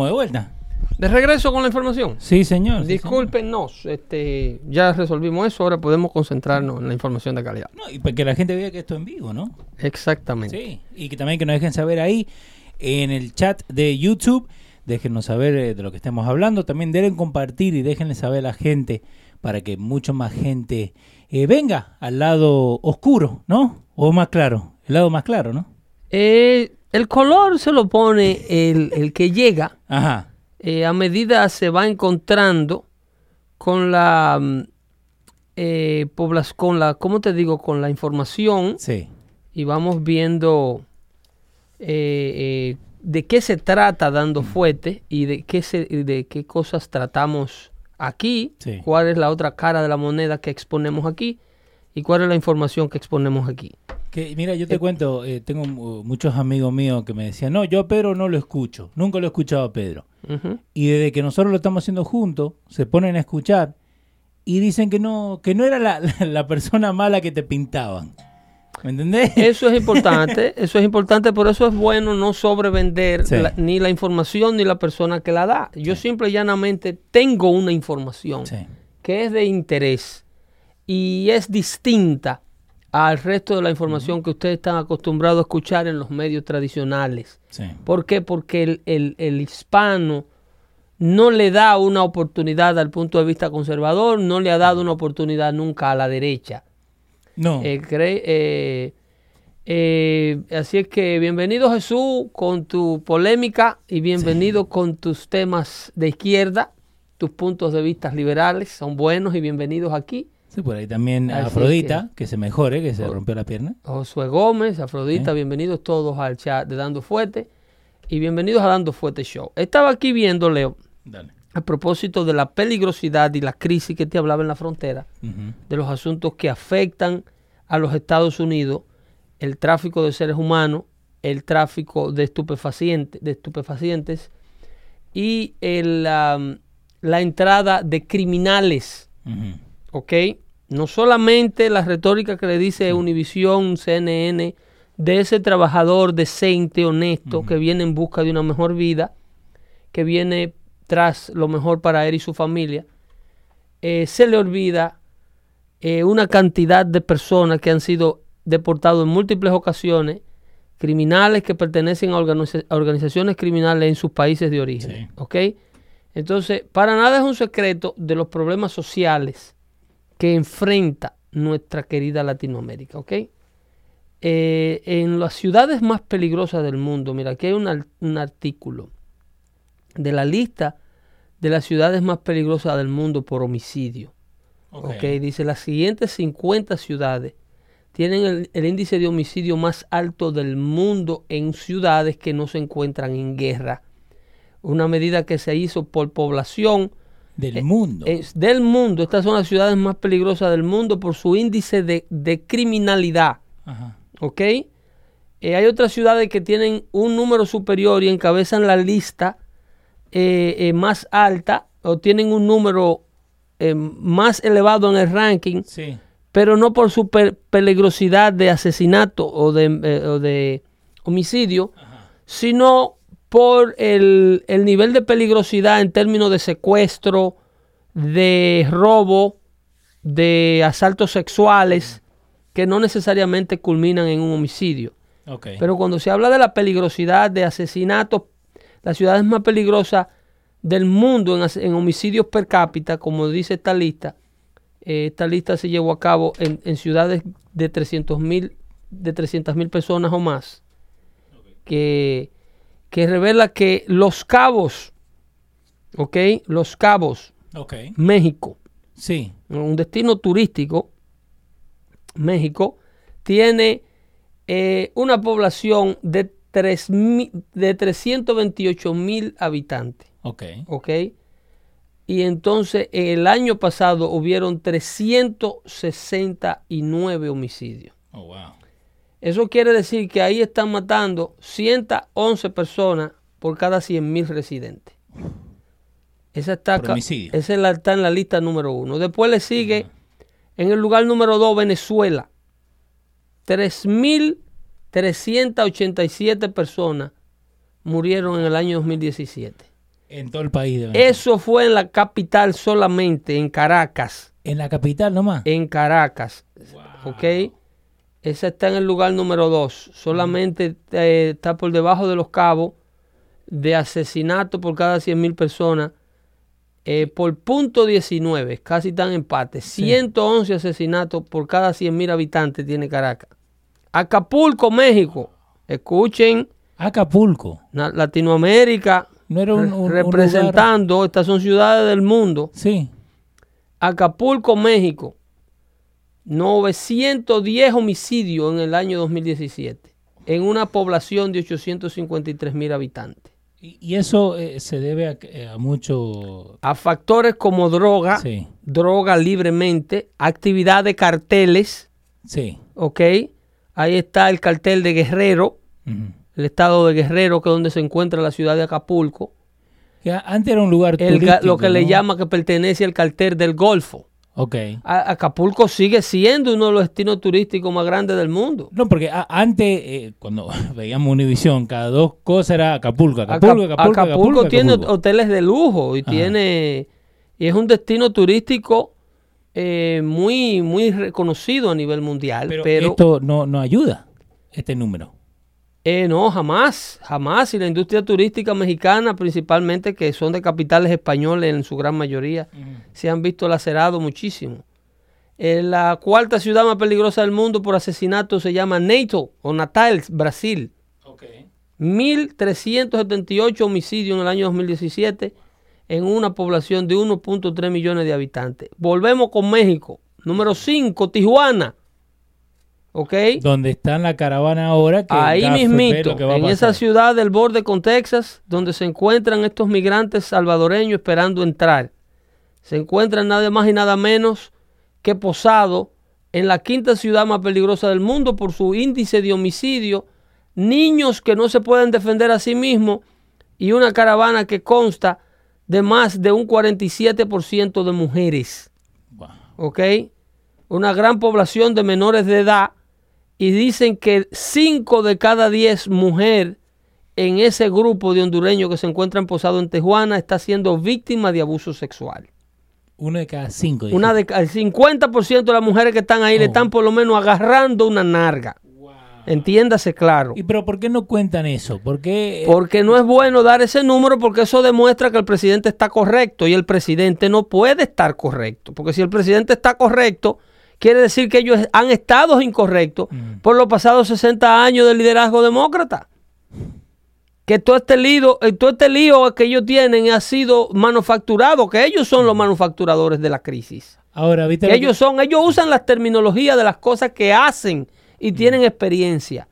Estamos de vuelta. De regreso con la información. Sí, señor. sí, Discúlpenos, este, ya resolvimos eso, ahora podemos concentrarnos en la información de calidad. No, y para que la gente vea que esto es en vivo, ¿no? Exactamente. Sí. Y que también que nos dejen saber ahí en el chat de YouTube. Déjenos saber eh, de lo que estemos hablando. También deben compartir y déjenle saber a la gente para que mucho más gente eh, venga al lado oscuro, ¿no? O más claro. El lado más claro, ¿no? Eh, el color se lo pone el, el que llega Ajá. eh, a medida se va encontrando con la mm, eh, poblac- con la, ¿cómo te digo? Con la información Sí. y vamos viendo eh, eh, de qué se trata dando fuerte y de qué se, de qué cosas tratamos aquí, Sí. cuál es la otra cara de la moneda que exponemos aquí y cuál es la información que exponemos aquí. Que, mira, yo te cuento, eh, tengo muchos amigos míos que me decían, no, yo a Pedro no lo escucho, nunca lo he escuchado a Pedro. Y desde que nosotros lo estamos haciendo juntos, se ponen a escuchar y dicen que no, que no era la, la- la persona mala que te pintaban. ¿Me entendés? Eso es importante, eso es importante, por eso es bueno no sobrevender Sí. la- ni la información ni la persona que la da. Yo simple y llanamente tengo una información Sí. que es de interés y es distinta al resto de la información que ustedes están acostumbrados a escuchar en los medios tradicionales. Sí. ¿Por qué? Porque el, el- el hispano no le da una oportunidad al punto de vista conservador, no le ha dado una oportunidad nunca a la derecha. No. Eh, cree- eh, eh, así es que bienvenido Jesús con tu polémica y bienvenido con tus temas de izquierda, tus puntos de vista liberales son buenos y bienvenidos aquí. Sí, por ahí también Así Afrodita, que... se mejore, que se rompió la pierna. Josué Gómez, Afrodita, bienvenidos todos al chat de Dando Fuerte y bienvenidos a Dando Fuerte Show. Estaba aquí viendo, Leo, Dale. a propósito de la peligrosidad y la crisis que te hablaba en la frontera. De los asuntos que afectan a los Estados Unidos, el tráfico de seres humanos, el tráfico de estupefacientes, de estupefacientes y el, la entrada de criminales, Ujú. ¿Ok? No solamente la retórica que le dice Univisión, CNN, de ese trabajador decente, honesto, que viene en busca de una mejor vida, que viene tras lo mejor para él y su familia, eh, se le olvida eh, una cantidad de personas que han sido deportados en múltiples ocasiones, criminales que pertenecen a, organiza- a organizaciones criminales en sus países de origen. Sí. ¿ok? Entonces, para nada es un secreto de los problemas sociales que enfrenta nuestra querida Latinoamérica. ¿ok? Eh, en las ciudades más peligrosas del mundo, mira, aquí hay un, ar- un artículo de la lista de las ciudades más peligrosas del mundo por homicidio. Ok. Ok, dice las siguientes 50 ciudades tienen el, el índice de homicidio más alto del mundo en ciudades que no se encuentran en guerra. Una medida que se hizo por población Del eh, mundo. es del mundo. Estas son las ciudades más peligrosas del mundo por su índice de, de criminalidad. Ajá. ¿Ok? Eh, hay otras ciudades que tienen un número superior y encabezan la lista eh, más alta o tienen un número más elevado en el ranking, Sí. pero no por su pe- peligrosidad de asesinato o de, o de homicidio, sino por el, el nivel de peligrosidad en términos de secuestro, de robo, de asaltos sexuales, que no necesariamente culminan en un homicidio. Pero cuando se habla de la peligrosidad de asesinatos, las ciudades más peligrosas del mundo en, en homicidios per cápita, como dice esta lista, eh, esta lista se llevó a cabo en, en ciudades de 300 mil de 300 mil personas o más, que, que revela que Los Cabos, ¿ok? Los Cabos, ok. México, Sí. un destino turístico, México, tiene eh, una población de, tres mi- de 328 mil habitantes. Ok. ¿Ok? Y entonces el año pasado hubieron 369 homicidios. Oh, wow. Eso quiere decir que ahí están matando 111 personas por cada 100 mil residentes. Esa está, homicidio. esa está en la lista número uno. Después le sigue en el lugar número dos Venezuela. 3.387 personas murieron en el año 2017. En todo el país. ser. Eso fue en la capital solamente, en Caracas. En la capital nomás. En Caracas. ¿Ok? Esa está en el lugar número 2. Solamente eh, está por debajo de los cabos de asesinato por cada 100 mil personas. eh, por punto 19, casi tan empate. 111 asesinatos por cada 100 mil habitantes tiene Caracas. Acapulco, México. Escuchen, Acapulco. na- Latinoamérica No era un, un- un lugar- representando, estas son ciudades del mundo. Sí. Acapulco, México. 910 homicidios en el año 2017, en una población de 853 mil habitantes. Y, eso eh, se debe a, que- a mucho. A factores como droga, Sí. droga libremente, actividad de carteles, Sí. ¿ok? Ahí está el cartel de Guerrero, el estado de Guerrero, que es donde se encuentra la ciudad de Acapulco. Que antes era un lugar El ga- turístico. lo que le llama que pertenece al cartel del Golfo. Ok. A- Acapulco sigue siendo uno de los destinos turísticos más grandes del mundo. No, porque antes, eh, cuando veíamos Univisión, cada dos cosas era Acapulco, Acap- Acapulco, Acapulco, Acapulco, tiene hoteles de lujo y Ajá. tiene y es un destino turístico eh, muy muy reconocido a nivel mundial, Pero, pero, esto no, no ayuda, este número. Eh, no jamás, jamás y la industria turística mexicana principalmente que son de capitales españoles en su gran mayoría se han visto lacerados muchísimo. Eh, la cuarta ciudad más peligrosa del mundo por asesinato se llama Natal o Natal, Brasil. 1.378 homicidios en el año 2017 en una población de 1.3 millones de habitantes. Volvemos con México. Número 5, Tijuana. ¿Ok? Donde está la caravana ahora. Que Ahí mismito, que en esa ciudad del borde con Texas, donde se encuentran estos migrantes salvadoreños esperando entrar. Se encuentran nada más y nada menos que posado en la quinta ciudad más peligrosa del mundo por su índice de homicidio, niños que no se pueden defender a sí mismos y una caravana que consta de más de un 47% de mujeres. Wow. ¿ok? Una gran población de menores de edad y dicen que 5 de cada 10 mujeres en ese grupo de hondureños que se encuentran posados en Tijuana está siendo víctima de abuso sexual. Uno de cada cinco. Una de, el 50% de las mujeres que están ahí le Oh. están por lo menos agarrando una narga. Entiéndase claro. ¿Y pero por qué no cuentan eso? ¿Por qué? eh, Porque no es bueno dar ese número porque eso demuestra que el presidente está correcto y el presidente no puede estar correcto. Porque si el presidente está correcto, quiere decir que ellos han estado incorrectos por los pasados 60 años de liderazgo demócrata. Que todo este lío, eh, todo este lío que ellos tienen ha sido manufacturado, que ellos son los manufacturadores de la crisis. ahora, ¿viste? Que lo que- ellos son, ellos usan las terminologías de las cosas que hacen y tienen experiencia.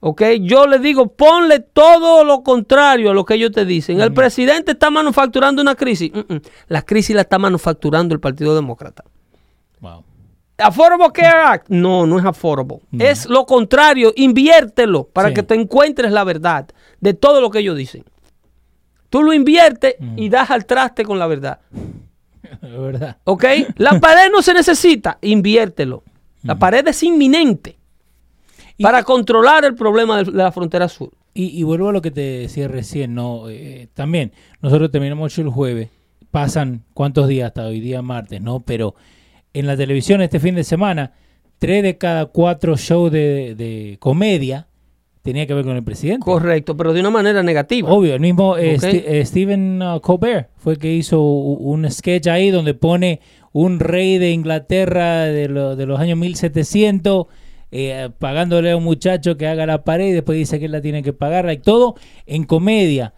¿Ok? Yo les digo, ponle todo lo contrario a lo que ellos te dicen. El presidente está manufacturando una crisis. Mm, mm. La crisis la está manufacturando el Partido Demócrata. Wow. Affordable Care Act. No, no es affordable. Es lo contrario. Inviértelo para Sí. que te encuentres la verdad de todo lo que ellos dicen. Tú lo inviertes y das al traste con la verdad. Es verdad. ¿Ok? La pared no se necesita, inviértelo. La pared es inminente Y- para controlar el problema de de la frontera sur. Y, y vuelvo a lo que te decía recién, ¿no? Eh, también, nosotros terminamos el jueves, pasan cuántos días hasta hoy día martes, ¿no? Pero en la televisión este fin de semana, tres de cada cuatro shows de, de comedia tenía que ver con el presidente. Correcto, pero de una manera negativa. Obvio, el mismo eh, eh, Stephen uh, Colbert fue el que hizo un sketch ahí donde pone un rey de Inglaterra de, lo- de los años 1700 eh, pagándole a un muchacho que haga la pared y después dice que él la tiene que pagar y todo en comedia,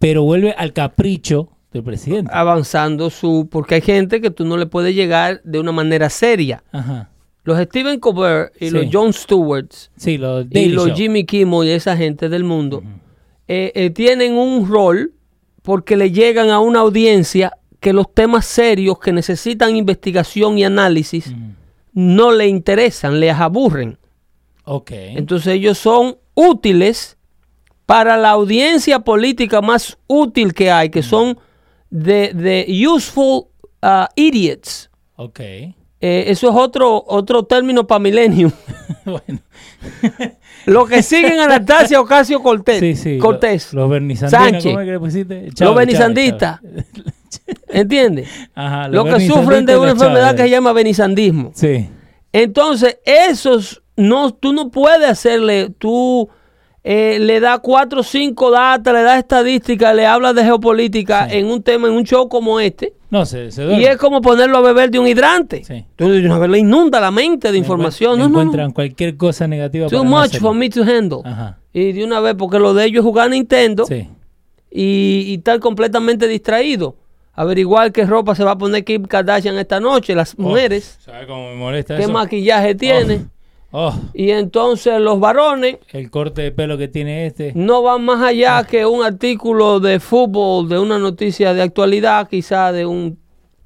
pero vuelve al capricho del presidente. Avanzando su. Porque hay gente que tú no le puedes llegar de una manera seria. Ajá. Los Stephen Colbert y Sí. los Jon Stewarts Sí, los y los Show. Jimmy Kimmel y esa gente del mundo eh, eh, tienen un rol porque le llegan a una audiencia que los temas serios que necesitan investigación y análisis no le interesan, les aburren. Ok. Entonces ellos son útiles para la audiencia política más útil que hay, que son de, de useful uh, idiots. ok. Eh, eso es otro, otro término para Millennium. bueno. Los que siguen a Anastasia Ocasio Cortés. Sí, sí. Cortés. Los bernisandinos, Sánchez. ¿cómo es que le pusiste? los. Chávez, ¿Entiendes? Ajá, Los que bernisandistas sufren de una enfermedad que se llama benisandismo. Sí. Entonces, esos no, tú no puedes hacerle, tú eh, le das cuatro o cinco datos, le das estadísticas, le hablas de geopolítica Sí. en un tema, en un show como este, No, se, se y es como ponerlo a beber de un hidrante. Sí. Entonces, de una vez le inunda la mente de información. No, no, Encuentran no. cualquier cosa negativa Too para no much hacerlo. for me to handle. Ajá. Y de una vez, porque lo de ellos es jugar Nintendo Sí. y, y estar completamente distraído. Averiguar qué ropa se va a poner Kim Kardashian esta noche, las mujeres, Oh, ¿Sabes cómo me molesta qué eso? maquillaje tiene. Oh, Y entonces los varones el corte de pelo que tiene este. no van más allá que un artículo de fútbol, de una noticia de actualidad, quizá de un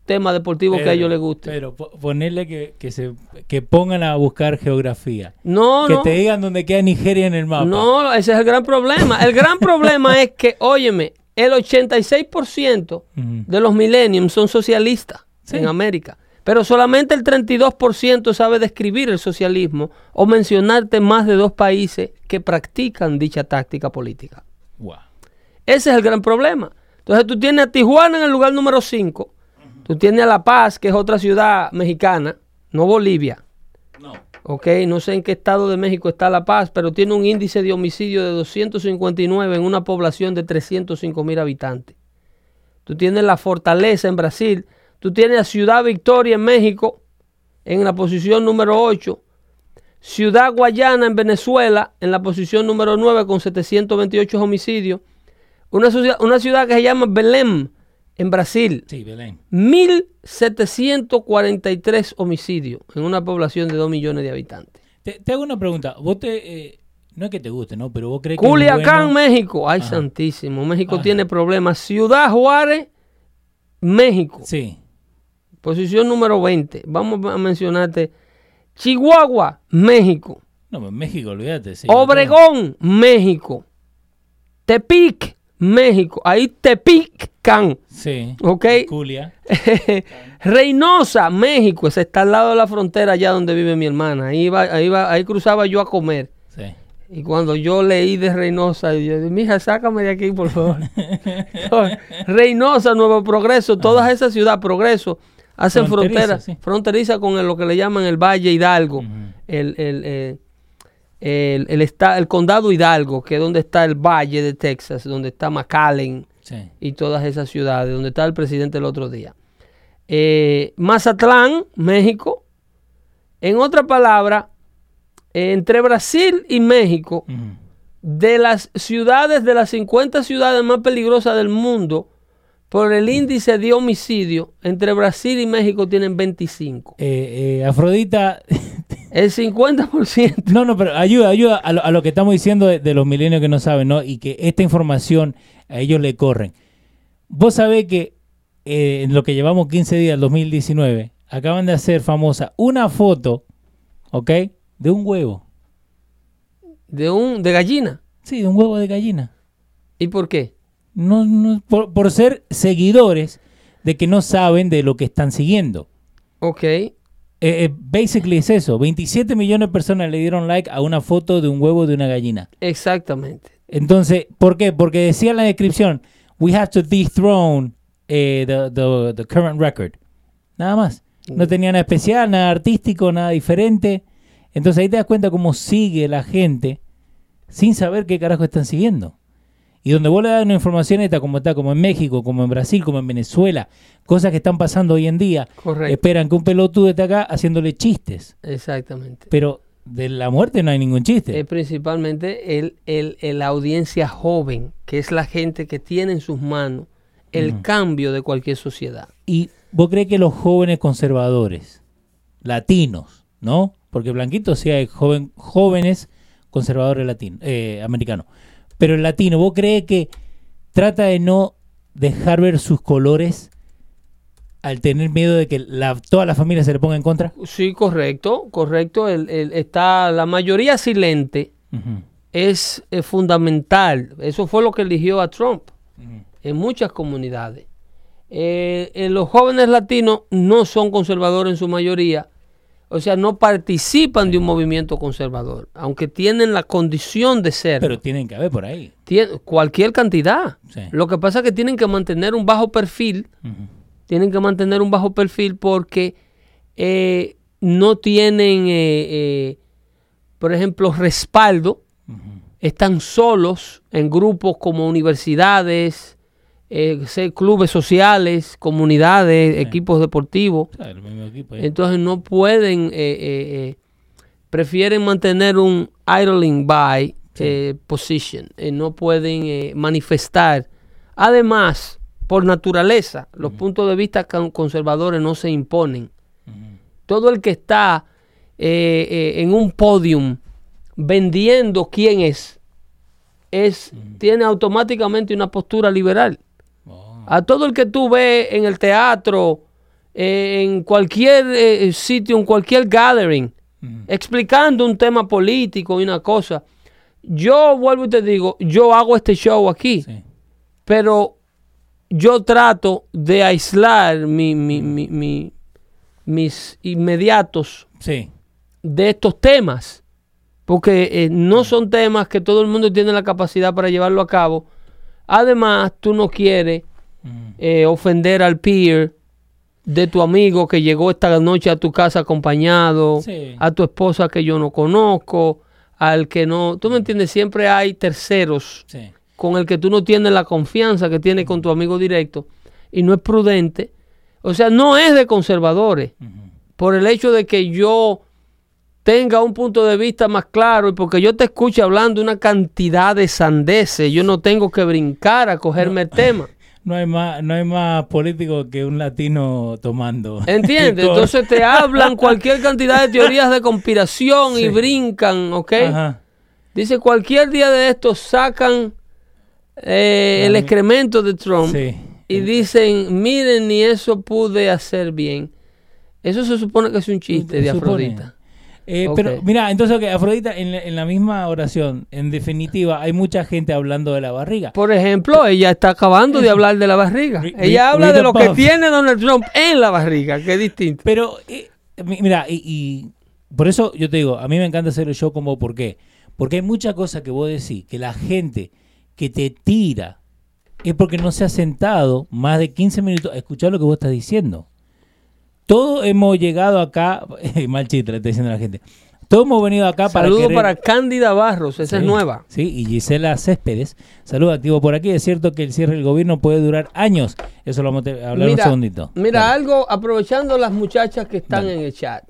tema deportivo que a ellos les guste. Pero po- ponerle que, que se que pongan a buscar geografía. no, que no. te digan dónde queda Nigeria en el mapa. No, ese es el gran problema. El gran problema es que, óyeme, el 86% Ujú. de los millenniums son socialistas Sí. en América. Pero solamente el 32% sabe describir el socialismo o mencionarte más de dos países que practican dicha táctica política. Ese es el gran problema. Entonces tú tienes a Tijuana en el lugar número 5, tú tienes a La Paz, que es otra ciudad mexicana, no Bolivia. No. Ok, no sé en qué estado de México está La Paz, pero tiene un índice de homicidio de 259 en una población de 305 mil habitantes. Tú tienes la Fortaleza en Brasil, tú tienes a Ciudad Victoria en México en la posición número 8, Ciudad Guayana en Venezuela en la posición número 9 con 728 homicidios, una ciudad, una ciudad que se llama Belém en Brasil, Sí, Belén. 1743 homicidios en una población de 2 millones de habitantes. Te, te hago una pregunta. Vos te. eh, no es que te guste, ¿no? Pero vos crees que. Culiacán, bueno- México. Ay, Ajá. santísimo. México Ajá. tiene problemas. Ciudad Juárez, México. Sí. Posición número 20. Vamos a mencionarte. Chihuahua, México. No, México, olvídate. Sí, Obregón, México. Tepic, México. Ahí Tepican. Sí. Ok. Culia. Reynosa, México. Ese está al lado de la frontera allá donde vive mi hermana. Ahí, iba, ahí, iba- ahí cruzaba yo a comer. Sí. Y cuando yo leí de Reynosa, yo dije, mija, sácame de aquí, por favor. Reynosa, Nuevo Progreso, todas esas ciudades, Progreso, hacen frontera, sí. fronteriza con el- lo que le llaman el Valle Hidalgo, el, el, eh, el, el esta- el condado Hidalgo, que es donde está el Valle de Texas, donde está McAllen Sí. y todas esas ciudades, donde está el presidente el otro día. Eh, Mazatlán, México. En otra palabra, entre Brasil y México, de las ciudades, de las 50 ciudades más peligrosas del mundo, por el índice de homicidio, entre Brasil y México tienen 25. Eh, eh, Afrodita. El 50%. No, no, pero ayuda, ayuda a lo, a lo que estamos diciendo de, de los milenios que no saben, ¿no? Y que esta información a ellos le corren. Vos sabés que eh, en lo que llevamos 15 días, el 2019, acaban de hacer famosa una foto, ¿ok? De un huevo. De, un, de gallina. Sí, de un huevo de gallina. ¿Y por qué? No, no, por, por ser seguidores de que no saben de lo que están siguiendo. Ok. Eh, eh, basically es eso. 27 millones de personas le dieron like a una foto de un huevo de una gallina. Exactamente. Entonces, ¿por qué? Porque decía en la descripción, we have to dethrone eh, the, the- the current record. Nada más. No tenía nada especial, nada artístico, nada diferente. Entonces ahí te das cuenta cómo sigue la gente sin saber qué carajo están siguiendo. Y donde vos le das una información esta como está, como en México, como en Brasil, como en Venezuela, cosas que están pasando hoy en día, Correcto. esperan que un pelotudo esté acá haciéndole chistes. Exactamente. Pero de la muerte no hay ningún chiste. Es principalmente el, el- el- la audiencia joven, que es la gente que tiene en sus manos el cambio de cualquier sociedad. ¿Y vos crees que los jóvenes conservadores, latinos, ¿no? Porque blanquitos sí hay joven, jóvenes conservadores latinos, eh, americanos. Pero el latino, ¿vos crees que trata de no dejar ver sus colores al tener miedo de que la, toda la familia se le ponga en contra? Sí, correcto, correcto. El, el- está la mayoría silente es, fundamental. Eso fue lo que eligió a Trump en muchas comunidades. Eh, eh, los jóvenes latinos no son conservadores en su mayoría, O sea, no participan de un movimiento conservador, aunque tienen la condición de ser. Pero tienen que haber por ahí. cualquier cantidad. Sí. Lo que pasa es que tienen que mantener un bajo perfil. Tienen que mantener un bajo perfil porque eh, no tienen, eh, eh, por ejemplo, respaldo. Están solos en grupos como universidades, eh, clubes sociales, comunidades, Sí. equipos deportivos. O sea, el mismo equipo ahí. Entonces no pueden, eh, eh, eh, prefieren mantener un idling by eh, position, eh, no pueden manifestar. Además, por naturaleza, los puntos de vista con- conservadores no se imponen. Todo el que está en un podium vendiendo quién es, es tiene automáticamente una postura liberal. A todo el que tú ves en el teatro, eh, en cualquier eh, sitio, en cualquier gathering, Ujú. explicando un tema político y una cosa. Yo vuelvo y te digo, yo hago este show aquí, Sí. pero yo trato de aislar mi- mi- mi- mi- mis inmediatos Sí. de estos temas, porque eh, no son temas que todo el mundo tiene la capacidad para llevarlo a cabo. Además, tú no quieres Ujú. eh, ofender al peer de tu amigo que llegó esta noche a tu casa acompañado, Sí. a tu esposa que yo no conozco, al que no, tú me entiendes, siempre hay terceros Sí. con el que tú no tienes la confianza que tienes con tu amigo directo y no es prudente. O sea, no es de conservadores por el hecho de que yo tenga un punto de vista más claro y porque yo te escuche hablando una cantidad de sandeces, yo no tengo que brincar a cogerme el tema. No hay más, no hay más político que un latino tomando. ¿Entiendes? Entonces te hablan cualquier cantidad de teorías de conspiración Sí. y brincan, ¿ok? Ajá. Dice, cualquier día de estos sacan eh, el excremento de Trump Sí. y dicen, miren, ni eso pude hacer bien. Eso se supone que es un chiste de. Afrodita. Eh. Pero mira, entonces, ok, Afrodita, en la, en la misma oración, en definitiva, hay mucha gente hablando de la barriga. Por ejemplo, ella está acabando de hablar de la barriga. Ella habla de lo que tiene Donald Trump en la barriga, que es distinto. Pero, eh, mi- mira, y, y por eso yo te digo, a mí me encanta hacer el show como, ¿por qué? Porque hay muchas cosas que vos decís, que la gente que te tira es porque no se ha sentado más de 15 minutos a escuchar lo que vos estás diciendo. Todos hemos llegado acá, mal chiste le estoy diciendo a la gente, todos hemos venido acá para Saludos querer- para Cándida Barros, esa es nueva. Sí, y Gisela Céspedes. Saludos activo por aquí. Es cierto que el cierre del gobierno puede durar años. Eso lo vamos a hablar un segundito. mira Dale. algo, aprovechando las muchachas que están Dale. en el chat,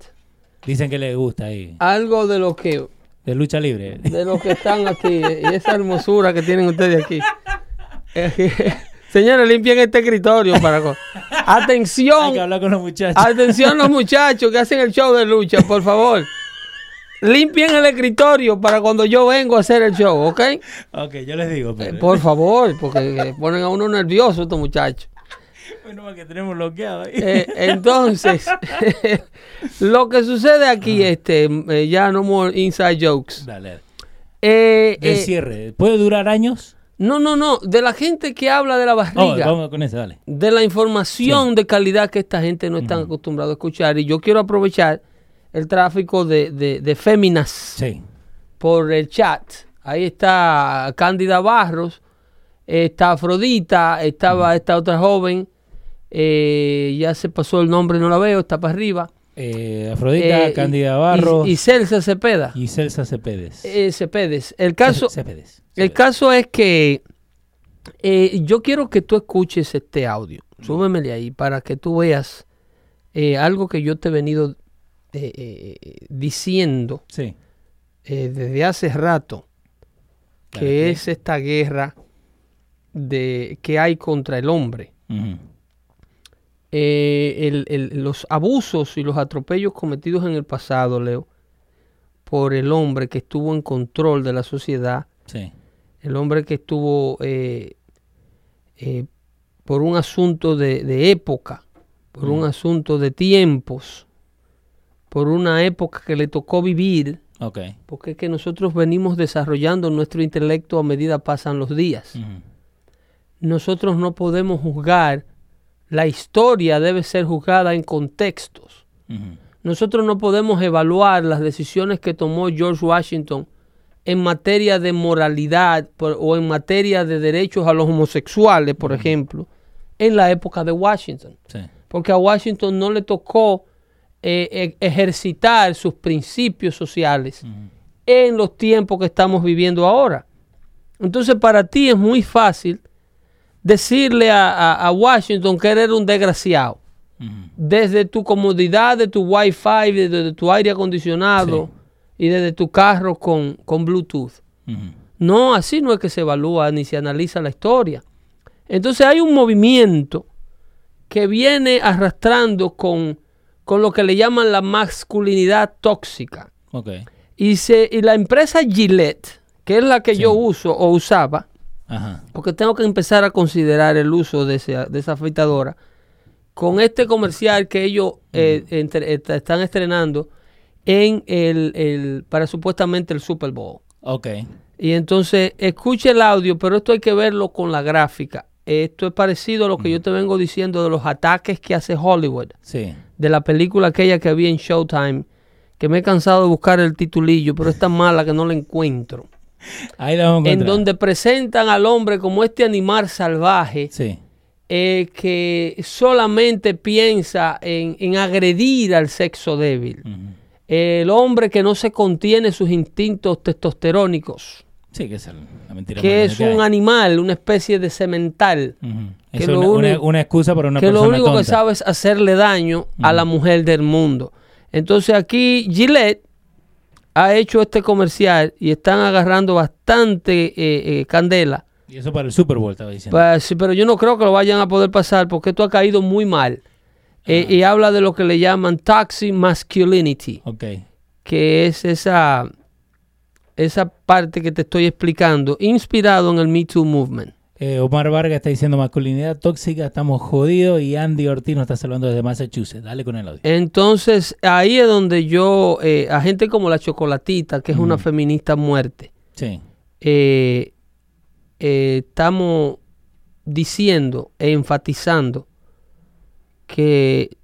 Dicen que les gusta ahí. algo de lo que De lucha libre. de los que están aquí y esa hermosura que tienen ustedes aquí. Señores, limpien este escritorio para... co- Hay Atención, que hablar con los muchachos. atención los muchachos que hacen el show de lucha, por favor. Limpien el escritorio para cuando yo vengo a hacer el show, ¿ok? Ok, yo les digo. Eh, por favor, porque eh, ponen a uno nervioso estos muchachos. Bueno, que tenemos bloqueado ahí. Eh, entonces, lo que sucede aquí, este, eh, ya no more inside jokes. Dale. Cierre. ¿Puede durar años? No, no, no, de la gente que habla de la Oh, barriga, vamos con ese, dale. de la información de calidad que esta gente no está acostumbrada a escuchar. Y yo quiero aprovechar el tráfico de, de, de féminas Sí. por el chat. Ahí está Cándida Barros, está Afrodita, estaba esta otra joven, eh, ya se pasó el nombre, no la veo, está para arriba. Eh, Afrodita, Eh, Cándida y- Barros Y, y Celsa Cepeda. y Celsa Cepedes. eh, Cepedes. El caso, Cepedes. el caso es que eh, yo quiero que tú escuches este audio. Súbemele ahí para que tú veas algo que yo te he venido diciendo Sí. desde hace rato, que es esta guerra de, que hay contra el hombre. Ujú. Eh, el- el- los abusos y los atropellos cometidos en el pasado, Leo, por el hombre que estuvo en control de la sociedad, Sí. el hombre que estuvo eh, eh, por un asunto de, de época, por un asunto de tiempos, por una época que le tocó vivir, porque es que nosotros venimos desarrollando nuestro intelecto a medida pasan los días. Nosotros no podemos juzgar, la historia debe ser juzgada en contextos. Nosotros no podemos evaluar las decisiones que tomó George Washington en materia de moralidad por- o en materia de derechos a los homosexuales, por ejemplo, en la época de Washington. Sí. Porque a Washington no le tocó eh, e- ejercitar sus principios sociales en los tiempos que estamos viviendo ahora. Entonces para ti es muy fácil decirle a, a- a Washington que eres un desgraciado. Desde tu comodidad de tu Wi-Fi, desde tu aire acondicionado y desde tu carro con, con Bluetooth. No, así no es que se evalúa ni se analiza la historia. Entonces hay un movimiento que viene arrastrando con, con lo que le llaman la masculinidad tóxica. Ok. Y, se, y la empresa Gillette, que es la que Sí. yo uso o usaba, Ajá. porque tengo que empezar a considerar el uso de, ese- de esa afeitadora, con este comercial que ellos eh, entre- est- están estrenando en el, el- para supuestamente el Super Bowl. Ok. Y entonces escuche el audio, pero esto hay que verlo con la gráfica. Esto es parecido a lo que yo te vengo diciendo de los ataques que hace Hollywood, Sí. de la película aquella que había en Showtime, que me he cansado de buscar el titulillo, pero es tan mala que no la encuentro. Ahí la vamos a En donde presentan al hombre como este animal salvaje Sí. eh, que solamente piensa en, en agredir al sexo débil. El hombre que no se contiene sus instintos testosterónicos. Sí, que es el- la mentira que más es grande un hay. animal, una especie de semental, que Es lo una, único- una excusa para una que lo sabe es hacerle daño a la mujer del mundo. Entonces aquí Gillette ha hecho este comercial y están agarrando bastante eh, eh, candela. Y eso para el Super Bowl estaba diciendo. Pa- sí, pero yo no creo que lo vayan a poder pasar porque esto ha caído muy mal. Eh, y habla de lo que le llaman toxic masculinity, que es esa, esa parte que te estoy explicando, inspirado en el Me Too Movement. Eh, Omar Vargas está diciendo masculinidad tóxica, estamos jodidos. Y Andy Ortiz nos está saludando desde Massachusetts. Dale con el audio. Entonces, ahí es donde yo, eh, a gente como la Chocolatita, que es una Mm. feminista muerte, Sí. eh, estamos diciendo e enfatizando que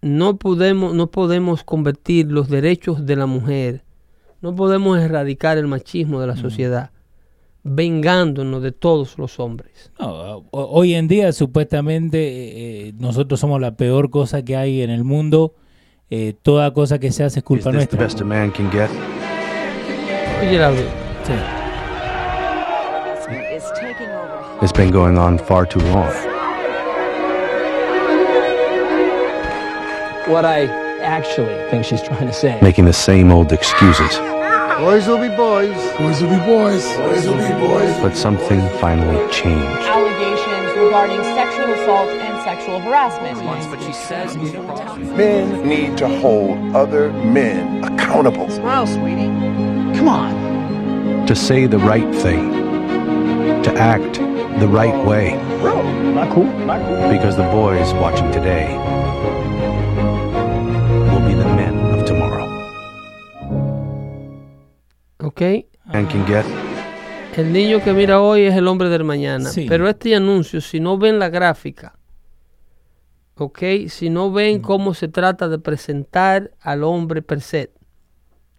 no podemos, no podemos convertir los derechos de la mujer, no podemos erradicar el machismo de la sociedad, vengándonos de todos los hombres. No, ho- hoy en día supuestamente eh, eh, nosotros somos la peor cosa que hay en el mundo. Eh, toda cosa que se hace es culpa nuestra. best a man can get? Oye, el audio. Sí. is taking over. It's been going on far too long. what I actually think she's trying to say. Making the same old excuses. Boys will be boys. Boys will be boys. Boys will be boys. But something finally changed. Allegations regarding sexual assault and sexual harassment. Once, but she says Men need to hold other men accountable. Smile, sweetie. Come on. To say the right thing. To act the right way. Bro, Not cool. Not cool. Because the boys watching today ¿Ok? Man can get El niño que mira hoy es el hombre del mañana. Sí. Pero este anuncio, si no ven la gráfica, ¿ok? Si no ven cómo se trata de presentar al hombre per se,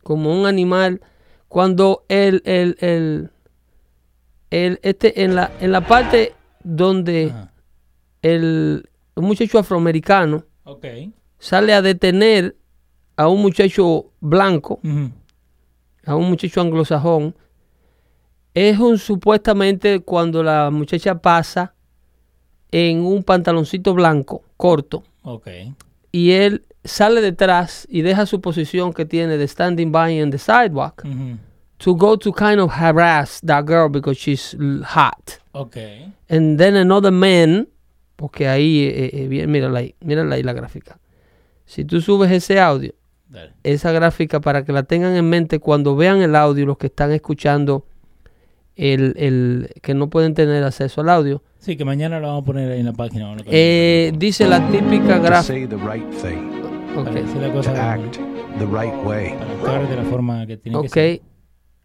como un animal, cuando el, el, el, el- este, en la, en la parte donde Ajá. el un muchacho afroamericano sale a detener a un muchacho blanco. A un muchacho anglosajón, es un supuestamente cuando la muchacha pasa en un pantaloncito blanco, corto, y él sale detrás y deja su posición que tiene de standing by on the sidewalk to go to kind of harass that girl because she's hot. Ok. And then another man, porque ahí, eh, eh, bien, mírala ahí, mírala ahí la gráfica. Si tú subes ese audio, Dale. esa gráfica para que la tengan en mente cuando vean el audio, los que están escuchando el, el que no pueden tener acceso al audio. Sí, que mañana lo vamos a poner ahí en la página. ¿no? Eh, dice la típica gráfica. say the right thing. Para Ok, decir la To cosa act the right way. para actuar de la forma que tiene que ser.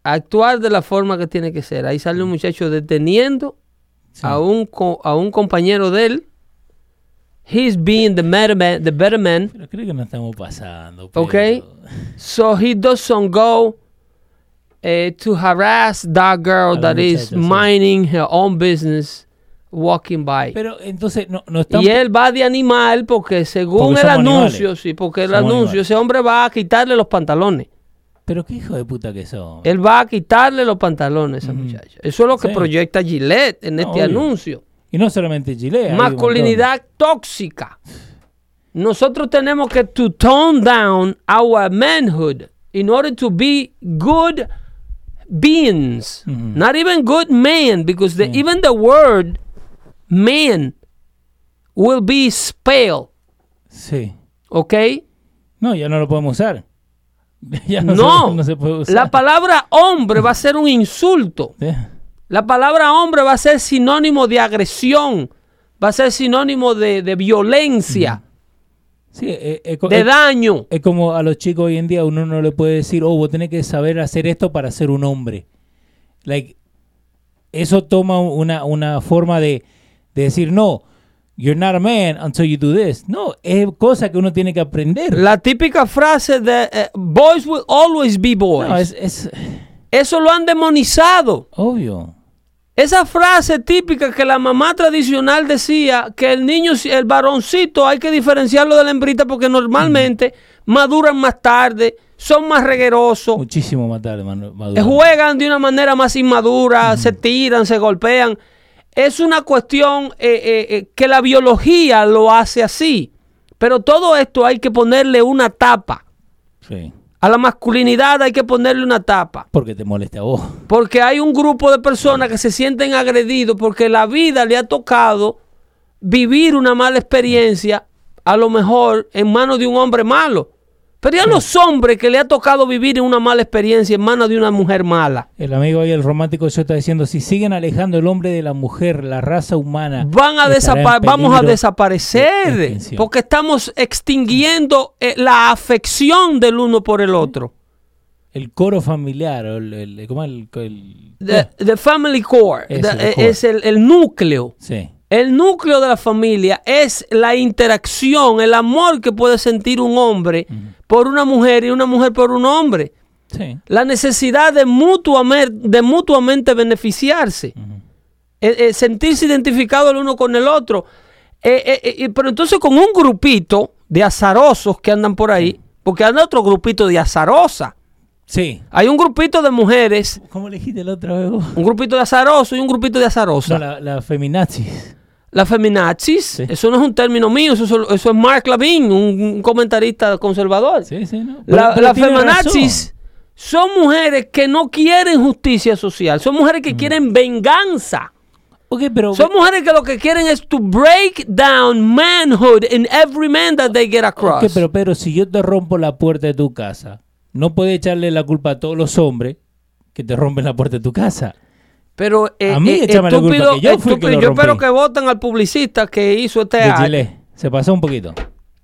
Actuar de la forma que tiene que ser. Ahí sale un muchacho deteniendo Sí. a, un, co- a un compañero de él he's being the better man, the better man. Pero creo que no estamos pasando. Okay. pero- So he doesn't go eh, to harass that girl that is minding her own business, walking by. Pero entonces no, no estamos... y él va de animal porque según Porque el anuncio, animales. sí, porque el Somos anuncio, animales. ese hombre va a quitarle los pantalones. Pero qué hijo de puta que son. Él va a quitarle los pantalones a esa muchacha. Eso es lo que Sí. proyecta Gillette en No, este obvio. anuncio. Y no solamente Chile. Masculinidad tóxica. Nosotros tenemos que to tone down our manhood in order to be good beings. Not even good men, because the, even the word man will be spelled. Sí. ¿Ok? No, ya no lo podemos usar. ya no, No, Se, no se puede usar. la palabra hombre va a ser un insulto. La palabra hombre va a ser sinónimo de agresión, va a ser sinónimo de, de violencia, Sí, eh, eh, co- de eh, daño. Es como a los chicos hoy en día uno no le puede decir, oh, vos tenés que saber hacer esto para ser un hombre. Like, eso toma una, una forma de, de decir, no, you're not a man until you do this. No, es cosa que uno tiene que aprender. La típica frase de eh, boys will always be boys. No, es, es Eso lo han demonizado. obvio. Esa frase típica que la mamá tradicional decía que el niño, el varoncito, hay que diferenciarlo de la hembrita porque normalmente maduran más tarde, son más reguerosos, Muchísimo más tarde, eh, Maduro. juegan de una manera más inmadura, se tiran, se golpean. Es una cuestión eh, eh, eh, que la biología lo hace así. Pero todo esto hay que ponerle una tapa. Sí. A la masculinidad hay que ponerle una tapa. Porque te molesta a vos. Porque hay un grupo de personas que se sienten agredidos porque la vida le ha tocado vivir una mala experiencia, a lo mejor en manos de un hombre malo. Pero ya los hombres que le ha tocado vivir una mala experiencia en manos de una mujer mala, El amigo ahí, el romántico, yo está diciendo, si siguen alejando el hombre de la mujer, la raza humana, van a en vamos a de desaparecer porque estamos extinguiendo eh, la afección del uno por el otro. El coro familiar, el, el- ¿cómo es el, el- The, the family core, the- el eh, core. es el, el núcleo. Sí. El núcleo de la familia es la interacción, el amor que puede sentir un hombre por una mujer y una mujer por un hombre. Sí. La necesidad de mutuamente, de mutuamente beneficiarse. Eh, eh, sentirse identificado el uno con el otro. Eh, pero entonces con un grupito de azarosos que andan por ahí, porque anda otro grupito de azarosa. Sí. Hay un grupito de mujeres, ¿Cómo le dijiste la otra vez vos? un grupito de azaroso y un grupito de azarosa. No, la, la feminazis. La feminazis, eso no es un término mío, eso, es- eso es Mark Lavin, un, un comentarista conservador. Sí, sí, ¿no? La- Pero- pero feminazis son mujeres que no quieren justicia social, son mujeres que quieren venganza. razón. Ok, pero... Son mujeres que lo que quieren es to break down manhood in every man that they get across. ok, pero Pedro, si yo te rompo la puerta de tu casa, no puedes echarle la culpa a todos los hombres que te rompen la puerta de tu casa. Pero, eh, A mí eh, échame la culpa, que yo que estúpido, lo yo espero que voten al publicista que hizo este acto. Se pasó un poquito.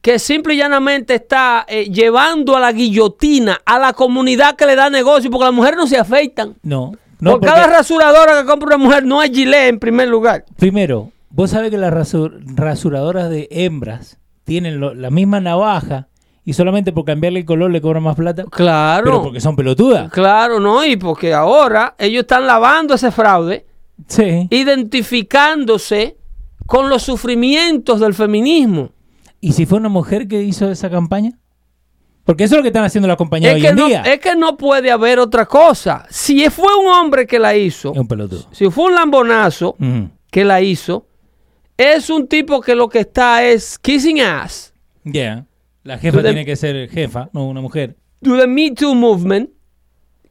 que simple y llanamente está eh, llevando a la guillotina a la comunidad que le da negocio, porque las mujeres no se afeitan. No. No, Por porque- cada rasuradora que compra una mujer no es Gillette en primer lugar. Primero, vos sabés que las rasu- rasuradoras de hembras tienen lo- la misma navaja y solamente por cambiarle el color le cobran más plata. Claro. Pero porque son pelotudas. Claro, no, y porque ahora ellos están lavando ese fraude, Sí. identificándose con los sufrimientos del feminismo. ¿Y si fue una mujer que hizo esa campaña? Porque eso es lo que están haciendo las compañías Es hoy que, en no, día. es que no puede haber otra cosa. Si fue un hombre que la hizo, Es un pelotudo. si fue un lambonazo que la hizo, es un tipo que lo que está es kissing ass. Yeah. La jefa tiene que ser jefa, no una mujer. to the Me Too movement,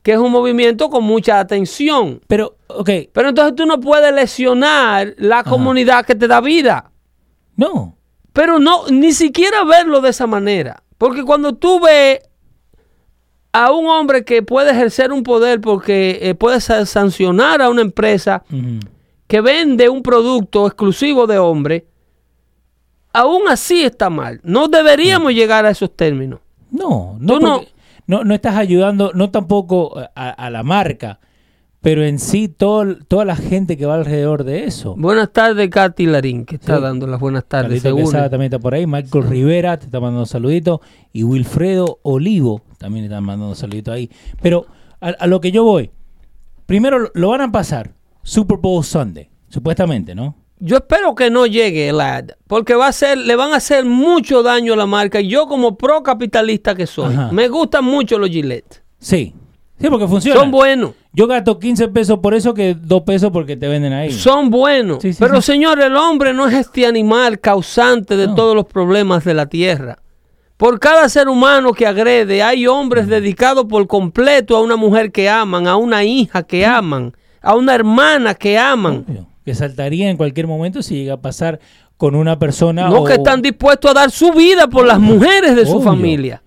que es un movimiento con mucha atención. Pero, ok, Pero entonces tú no puedes lesionar la comunidad que te da vida. no. Pero no, ni siquiera verlo de esa manera. Porque cuando tú ves a un hombre que puede ejercer un poder porque eh, puede sa- sancionar a una empresa que vende un producto exclusivo de hombre, aún así está mal. No deberíamos llegar a esos términos. No, no, no- no, no estás ayudando, no tampoco a, a la marca, pero en sí todo, toda la gente que va alrededor de eso. Buenas tardes, Katy Larín, que está Sí. dando las buenas tardes. Quesada también está por ahí, Michael Rivera te está mandando saluditos y Wilfredo Olivo también está mandando saluditos ahí. Pero a, a lo que yo voy, primero lo, lo van a pasar Super Bowl Sunday, supuestamente, ¿no? Yo espero que no llegue el ad, porque va a ser, le van a hacer mucho daño a la marca. Y yo, como pro capitalista que soy, Ajá. me gustan mucho los Gillette. Sí, sí, porque funciona. Son buenos, Yo gasto 15 pesos por eso que 2 pesos porque te venden ahí. son buenos. Sí, sí, Pero, sí. señor, el hombre no es este animal causante de No. todos los problemas de la tierra. Por cada ser humano que agrede, hay hombres dedicados por completo a una mujer que aman, a una hija que aman, a una hermana que aman. Que saltaría en cualquier momento si llega a pasar con una persona No o- que están dispuestos a dar su vida por las mujeres de su familia.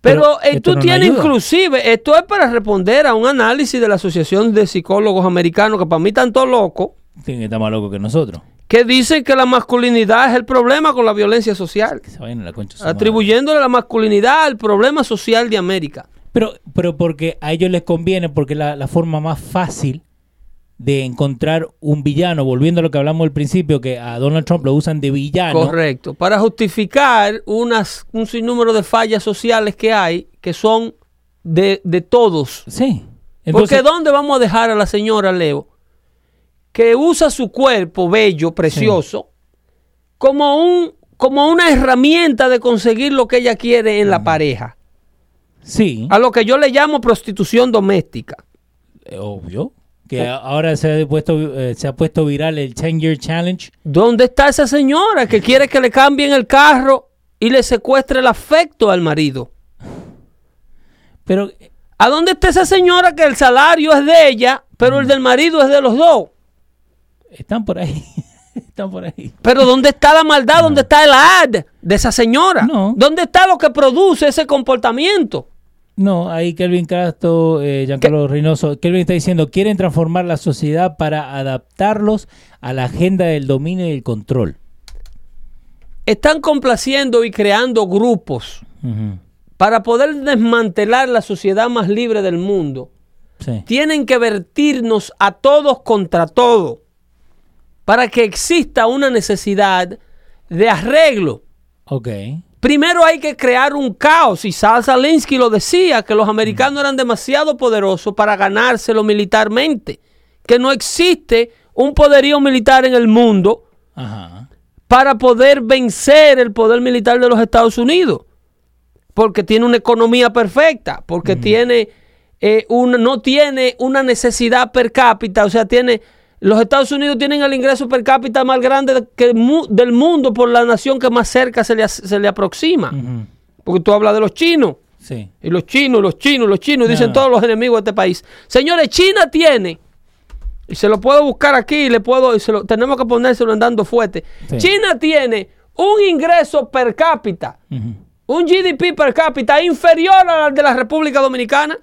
Pero, Pero eh, esto tú no tienes ayuda. inclusive, esto es para responder a un análisis de la Asociación de Psicólogos Americanos, que para mí están todos locos, tiene que estar más loco que nosotros. que dicen que la masculinidad es el problema con la violencia social, Que se vayan a la concha madre. atribuyéndole la masculinidad al problema social de América. Pero, pero porque a ellos les conviene, porque la, la forma más fácil de encontrar un villano, volviendo a lo que hablamos al principio, que a Donald Trump lo usan de villano. Correcto. Para justificar unas, un sinnúmero de fallas sociales que hay, que son de, de todos. Sí. Porque ¿dónde vamos a dejar a la señora Leo que usa su cuerpo bello, precioso, como, un, como una herramienta de conseguir lo que ella quiere en la pareja? sí, A lo que yo le llamo prostitución doméstica. eh, obvio. Que ahora se ha, puesto, eh, se ha puesto viral el 10 Year Challenge. ¿Dónde está esa señora que quiere que le cambien el carro y le secuestre el afecto al marido? Pero ¿A dónde está esa señora que el salario es de ella, pero el del marido es de los dos? están por ahí. están por ahí. Pero ¿dónde está la maldad? ¿Dónde está el ad de esa señora? No. ¿Dónde está lo que produce ese comportamiento? No, ahí Kelvin Castro, eh, Giancarlo Reynoso, Kelvin está diciendo, quieren transformar la sociedad para adaptarlos a la agenda del dominio y el control. Están complaciendo y creando grupos para poder desmantelar la sociedad más libre del mundo. Sí. Tienen que vertirnos a todos contra todo para que exista una necesidad de arreglo. Ok. Primero hay que crear un caos, y Sal Alinsky lo decía, que los americanos eran demasiado poderosos para ganárselo militarmente, que no existe un poderío militar en el mundo Ajá. para poder vencer el poder militar de los Estados Unidos, porque tiene una economía perfecta, porque tiene eh, un- no tiene una necesidad per cápita, o sea, tiene los Estados Unidos tienen el ingreso per cápita más grande que mu- del mundo por la nación que más cerca se le, se le aproxima. Porque tú hablas de los chinos. Sí. Y los chinos, los chinos, los chinos, dicen todos los enemigos de este país. Señores, China tiene, y se lo puedo buscar aquí, le puedo, y se lo, tenemos que ponérselo en dando fuerte. Sí. China tiene un ingreso per cápita, un GDP per cápita inferior al de la República Dominicana.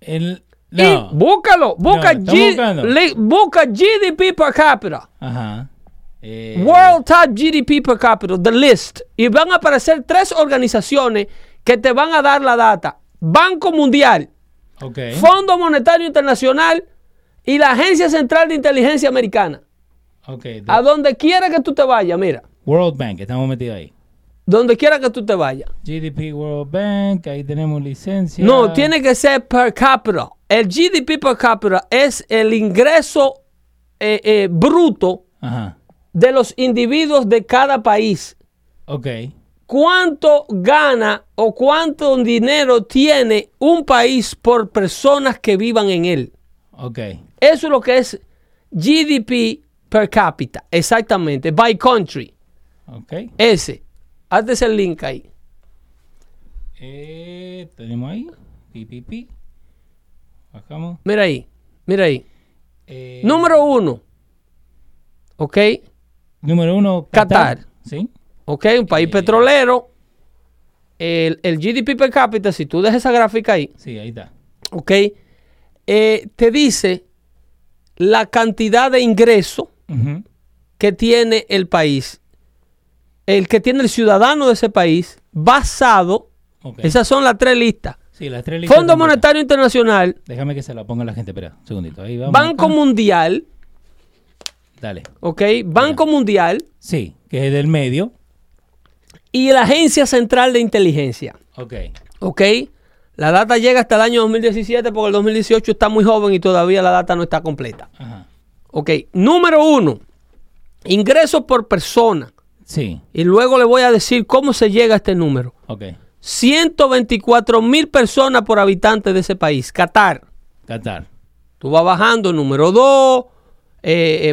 El- Y búscalo, busca, No, G- le- busca GDP per cápita. Ajá. Eh, World Top GDP per cápita, the list. Y van a aparecer tres organizaciones que te van a dar la data. Banco Mundial. Fondo Monetario Internacional y la Agencia Central de Inteligencia Americana. The A donde quiera que tú te vayas, mira. World Bank, estamos metidos ahí. Donde quiera que tú te vayas. GDP World Bank, ahí tenemos licencia. No, tiene que ser per cápita. El GDP per cápita es el ingreso eh, eh, bruto Ajá. de los individuos de cada país. Ok. ¿Cuánto gana o cuánto dinero tiene un país por personas que vivan en él? Ok. Eso es lo que es GDP per cápita. Exactamente. By country. Ok. Ese. Hazte ese link ahí. Eh, tenemos ahí. Pi, pi, pi. Bajamos. Mira ahí. Mira ahí. Eh, Número uno. ¿Ok? Número uno, Qatar. Qatar. Sí. ¿Ok? Un país petrolero. El, el GDP per cápita, si tú dejas esa gráfica ahí, Sí, ahí está. ¿ok? Eh, te dice la cantidad de ingreso que tiene el país, el que tiene el ciudadano de ese país, basado, esas son las tres listas, Sí, las tres listas Fondo. Monetario Internacional, Déjame que se la ponga la gente, espera, un segundito. Ahí vamos. Banco Mundial, Dale. ¿ok? Banco Mundial Sí, que es del medio. y la Agencia Central de Inteligencia, Ok. ¿ok? La data llega hasta el año 2017 porque el 2018 está muy joven y todavía la data no está completa. Ajá. Ok, número uno, ingresos por persona. Sí, Y luego le voy a decir cómo se llega a este número. ok. 124 mil personas por habitante de ese país. Qatar. Qatar. Tú vas bajando, número 2,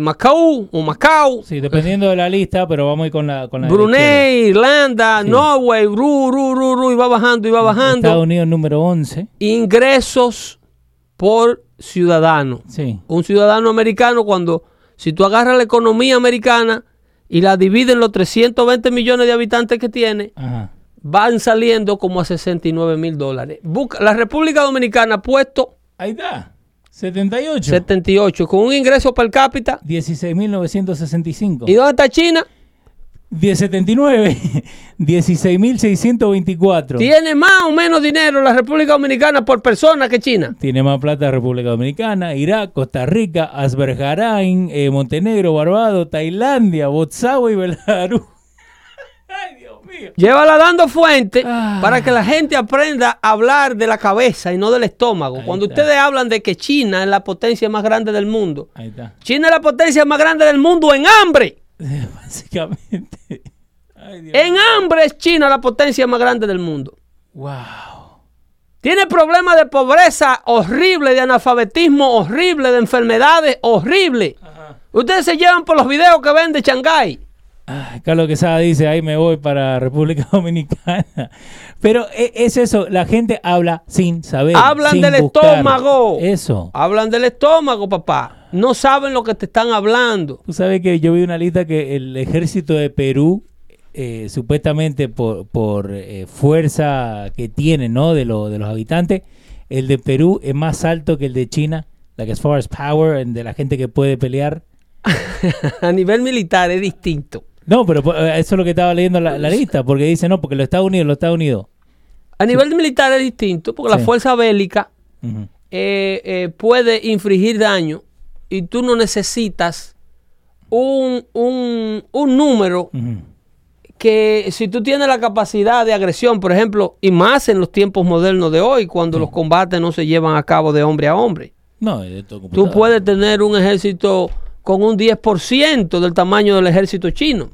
Macau o Macao, Sí, dependiendo de la lista, pero vamos a ir con la. Con la Brunei, Irlanda, Sí. Norway, ru, ru, ru, ru, y va bajando y va izquierda. Estados bajando. Unidos número 11. Ingresos por ciudadano. Sí. Un ciudadano americano, cuando, si tú agarras la economía americana y la divides en los 320 millones de habitantes que tiene, Ajá. van saliendo como a 69 mil dólares. Busca- La República Dominicana ha puesto Ahí está. 78. 78 con un ingreso per cápita. 16.965. ¿Y dónde está China? 1079. 16.624. Tiene más o menos dinero la República Dominicana por persona que China. Tiene más plata República Dominicana, Irak, Costa Rica, Azerbaiyán, eh, Montenegro, Barbados, Tailandia, Botswana y Belarus. Ay, Dios mío. Llévala dando fuente Ah. para que la gente aprenda a hablar de la cabeza y no del estómago. Ahí Cuando está. ustedes hablan de que China es la potencia más grande del mundo, Ahí está. China es la potencia más grande del mundo en hambre. Básicamente. Ay, Dios. En hambre es China la potencia más grande del mundo. Wow. Tiene problemas de pobreza horrible, de analfabetismo horrible, de enfermedades horrible. Ustedes se llevan por los videos que ven de Shanghái. Carlos Quesada dice, ahí me voy para República Dominicana. Pero e- es eso, la gente habla sin saber. Hablan sin del buscar. estómago. Eso. Hablan del estómago, papá. No saben lo que te están hablando. Tú sabes que yo vi una lista que el ejército de Perú, eh, supuestamente por, por eh, fuerza que tiene, ¿no? De, lo- de los habitantes, el de Perú es más alto que el de China, like as far as power, de la gente que puede pelear. A nivel militar es distinto. No, pero eh, eso es lo que estaba leyendo la, la lista, porque dice, no, porque los Estados Unidos, los Estados Unidos. A nivel militar es distinto porque la fuerza bélica eh, eh, puede infligir daño y tú no necesitas un, un, un número que si tú tienes la capacidad de agresión, por ejemplo, y más en los tiempos modernos de hoy, cuando los combates no se llevan a cabo de hombre a hombre, No, es todo tú puedes tener un ejército con un 10% del tamaño del ejército chino.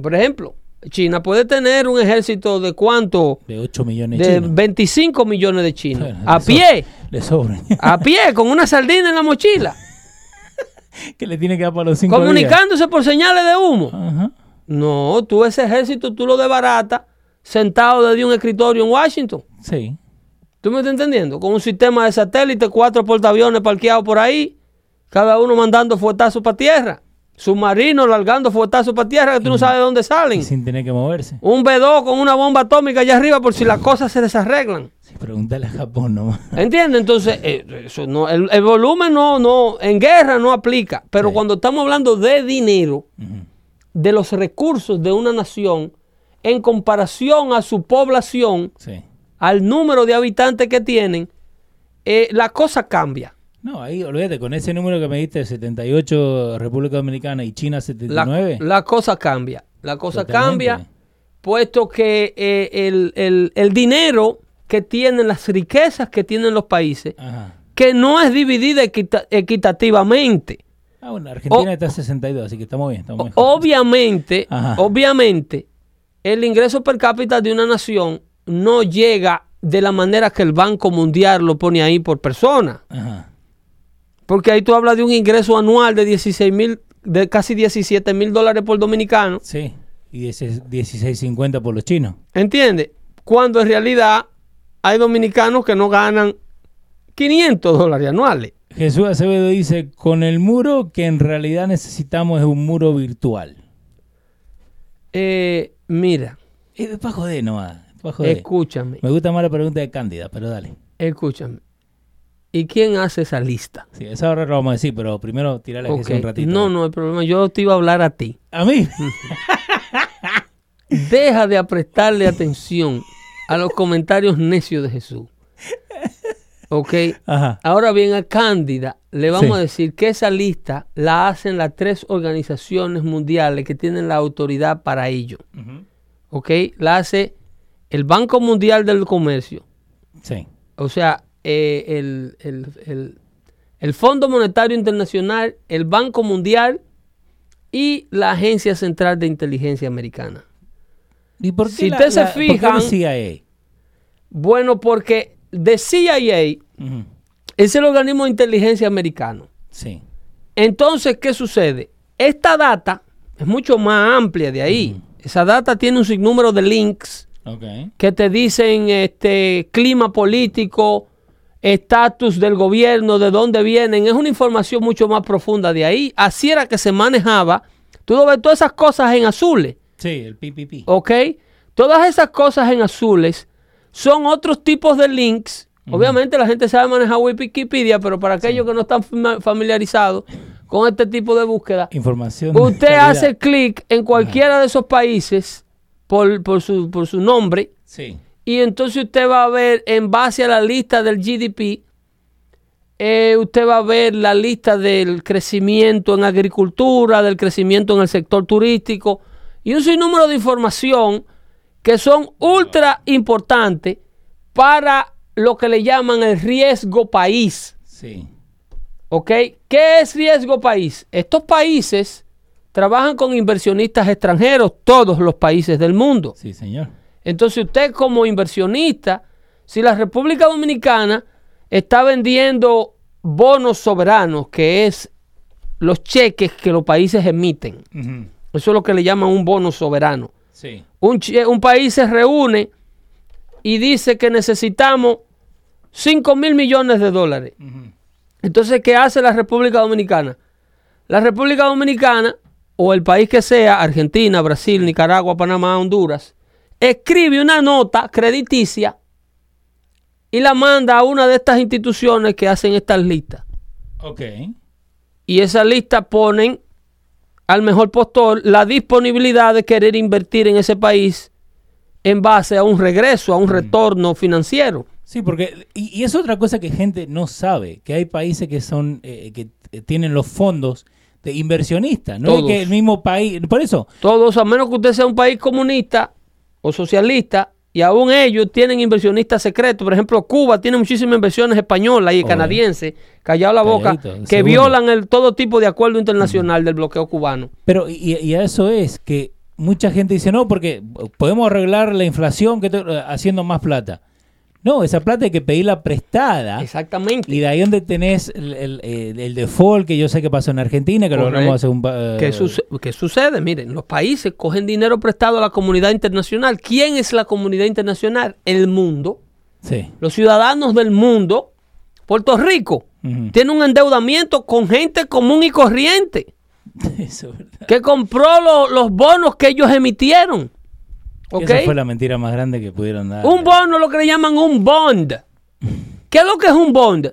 Por ejemplo, China puede tener un ejército de cuánto? De 8 millones De chinos. 25 millones de chinos. Bueno, A pie, Le sobran. a pie, con una sardina en la mochila, que le tiene que dar para los 5 comunicándose por señales de humo. Ajá. No, tú ese ejército tú lo desbaratas sentado desde un escritorio en Washington. Sí. ¿Tú me estás entendiendo? Con un sistema de satélite, cuatro portaaviones parqueados por ahí, cada uno mandando fuetazos para tierra. Submarinos largando fuetazos para tierra que tú no sabes de dónde salen. Sin tener que moverse. Un B2 con una bomba atómica allá arriba por si las cosas se desarreglan. Sí, pregúntale a Japón nomás. ¿Entiendes? Entonces, eh, eso no, el, el volumen no, no, en guerra no aplica. Pero Sí. cuando estamos hablando de dinero, de los recursos de una nación, en comparación a su población, Sí. al número de habitantes que tienen, eh, la cosa cambia. No, ahí olvídate, con ese número que me diste, 78 República Dominicana y China La, 79. la cosa cambia. La cosa Totalmente. cambia, puesto que eh, el, el- el dinero que tienen, las riquezas que tienen los países, Ajá. que no es dividida equita- equitativamente. Ah, bueno, Argentina O- está a 62, así que estamos bien. Estamos mejor. obviamente, Ajá. obviamente, el ingreso per cápita de una nación no llega de la manera que el Banco Mundial lo pone ahí por persona. Ajá. Porque ahí tú hablas de un ingreso anual de 16 mil, de casi 17 mil dólares por dominicano. Sí. Y 16.50 por los chinos. ¿Entiendes? Cuando en realidad hay dominicanos que no ganan 500 dólares anuales. Jesús Acevedo dice, con el muro que en realidad necesitamos es un muro virtual. Eh, mira, Es para joder nomás. pa' joder. escúchame, Me gusta más la pregunta de Cándida, pero dale. escúchame. ¿Y quién hace esa lista? Sí, eso ahora lo vamos a decir, pero primero tirarle a Jesús Ok, un ratito. No, no hay problema. Yo te iba a hablar a ti. ¿A mí? Deja de prestarle atención a los comentarios necios de Jesús. Ok. Ajá. Ahora bien, a Cándida le vamos Sí. a decir que esa lista la hacen las tres organizaciones mundiales que tienen la autoridad para ello. Ok. La hace el Banco Mundial del Comercio. Sí. O sea, eh, el, el- el- el Fondo Monetario Internacional, el Banco Mundial y la Agencia Central de Inteligencia Americana. ¿Y por qué Si ustedes se la- por qué fijan- CIA? Bueno, porque de CIA es el organismo de inteligencia americano. Sí. Entonces, ¿qué sucede? Esta data es mucho más amplia de ahí. Esa data tiene un sinnúmero de links que te dicen este clima político, estatus del gobierno, de dónde vienen. Es una información mucho más profunda de ahí. Así era que se manejaba. Tú lo ves todas esas cosas en azules, Sí, el PPP. ¿ok? Todas esas cosas en azules son otros tipos de links. Obviamente la gente sabe manejar Wikipedia, pero para aquellos que no están familiarizados con este tipo de búsqueda, Información. Usted hace clic en cualquiera de esos países por, por su, por su nombre Sí. Y entonces usted va a ver en base a la lista del GDP, eh, usted va a ver la lista del crecimiento en agricultura, del crecimiento en el sector turístico y un sinnúmero de información que son ultra importantes para lo que le llaman el riesgo país. Sí. ¿Ok? ¿Qué es riesgo país? Estos países trabajan con inversionistas extranjeros, todos los países del mundo. Sí, señor. Entonces usted como inversionista, si la República Dominicana está vendiendo bonos soberanos, que es los cheques que los países emiten, eso es lo que le llaman un bono soberano. Sí. Un país se reúne y dice que necesitamos 5 mil millones de dólares. Entonces, ¿qué hace la República Dominicana? La República Dominicana, o el país que sea, Argentina, Brasil, Nicaragua, Panamá, Honduras, escribe una nota crediticia y la manda a una de estas instituciones que hacen estas listas. Ok. Y esa lista ponen al mejor postor la disponibilidad de querer invertir en ese país en base a un regreso, a un retorno financiero. Sí, porque y, y es otra cosa que gente no sabe, que hay países que son eh, que eh, tienen los fondos de inversionistas, no es que el mismo país, por eso, Todos, a menos que usted sea un país comunista o socialista, y aún ellos tienen inversionistas secretos. Por ejemplo, Cuba tiene muchísimas inversiones españolas y canadienses, callado la boca, Calladito, que violan el, todo tipo de acuerdo internacional del bloqueo cubano. pero y, y a eso es que mucha gente dice, "No, porque podemos arreglar la inflación que te- haciendo más plata." No, esa plata hay que pedirla prestada. Exactamente. Y de ahí donde tenés el, el- el- el default que yo sé que pasó en Argentina, que lo Correcto. hablamos hace un... eh, ¿Qué, suce- qué sucede? Miren, los países cogen dinero prestado a la comunidad internacional. ¿Quién es la comunidad internacional? El mundo. Sí. Los ciudadanos del mundo. Puerto Rico tiene un endeudamiento con gente común y corriente Eso, es verdad. que compró lo- los bonos que ellos emitieron. ¿Ok? Esa fue la mentira más grande que pudieron dar. Un bono lo que le llaman un bond. ¿Qué es lo que es un bond?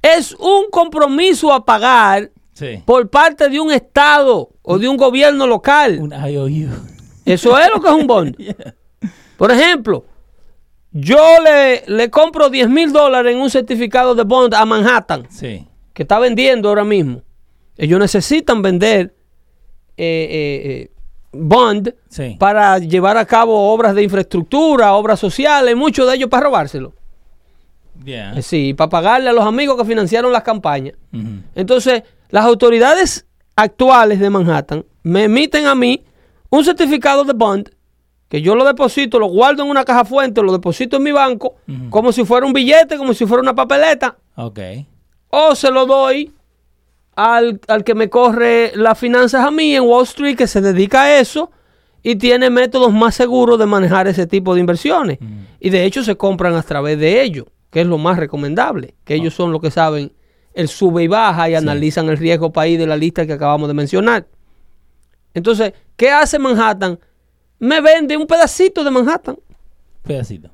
Es un compromiso a pagar Sí. por parte de un Estado o de un gobierno local. Un IOU. Eso es lo que es un bond. Por ejemplo, yo le, le compro 10 mil dólares en un certificado de bond a Manhattan, Sí. que está vendiendo ahora mismo. Ellos necesitan vender eh, eh, eh, bond Sí. para llevar a cabo obras de infraestructura, obras sociales, muchos de ellos para robárselo. Yeah. Eh, Sí, para pagarle a los amigos que financiaron las campañas. Entonces, las autoridades actuales de Manhattan me emiten a mí un certificado de bond que yo lo deposito, lo guardo en una caja fuente, lo deposito en mi banco, como si fuera un billete, como si fuera una papeleta, Ok. o se lo doy al, al que me corre las finanzas a mí en Wall Street, que se dedica a eso y tiene métodos más seguros de manejar ese tipo de inversiones. Y de hecho se compran a través de ellos, que es lo más recomendable, que ellos son los que saben el sube y baja y analizan el riesgo país de la lista que acabamos de mencionar. Entonces, ¿qué hace Manhattan? Me vende un pedacito de Manhattan. Pedacito.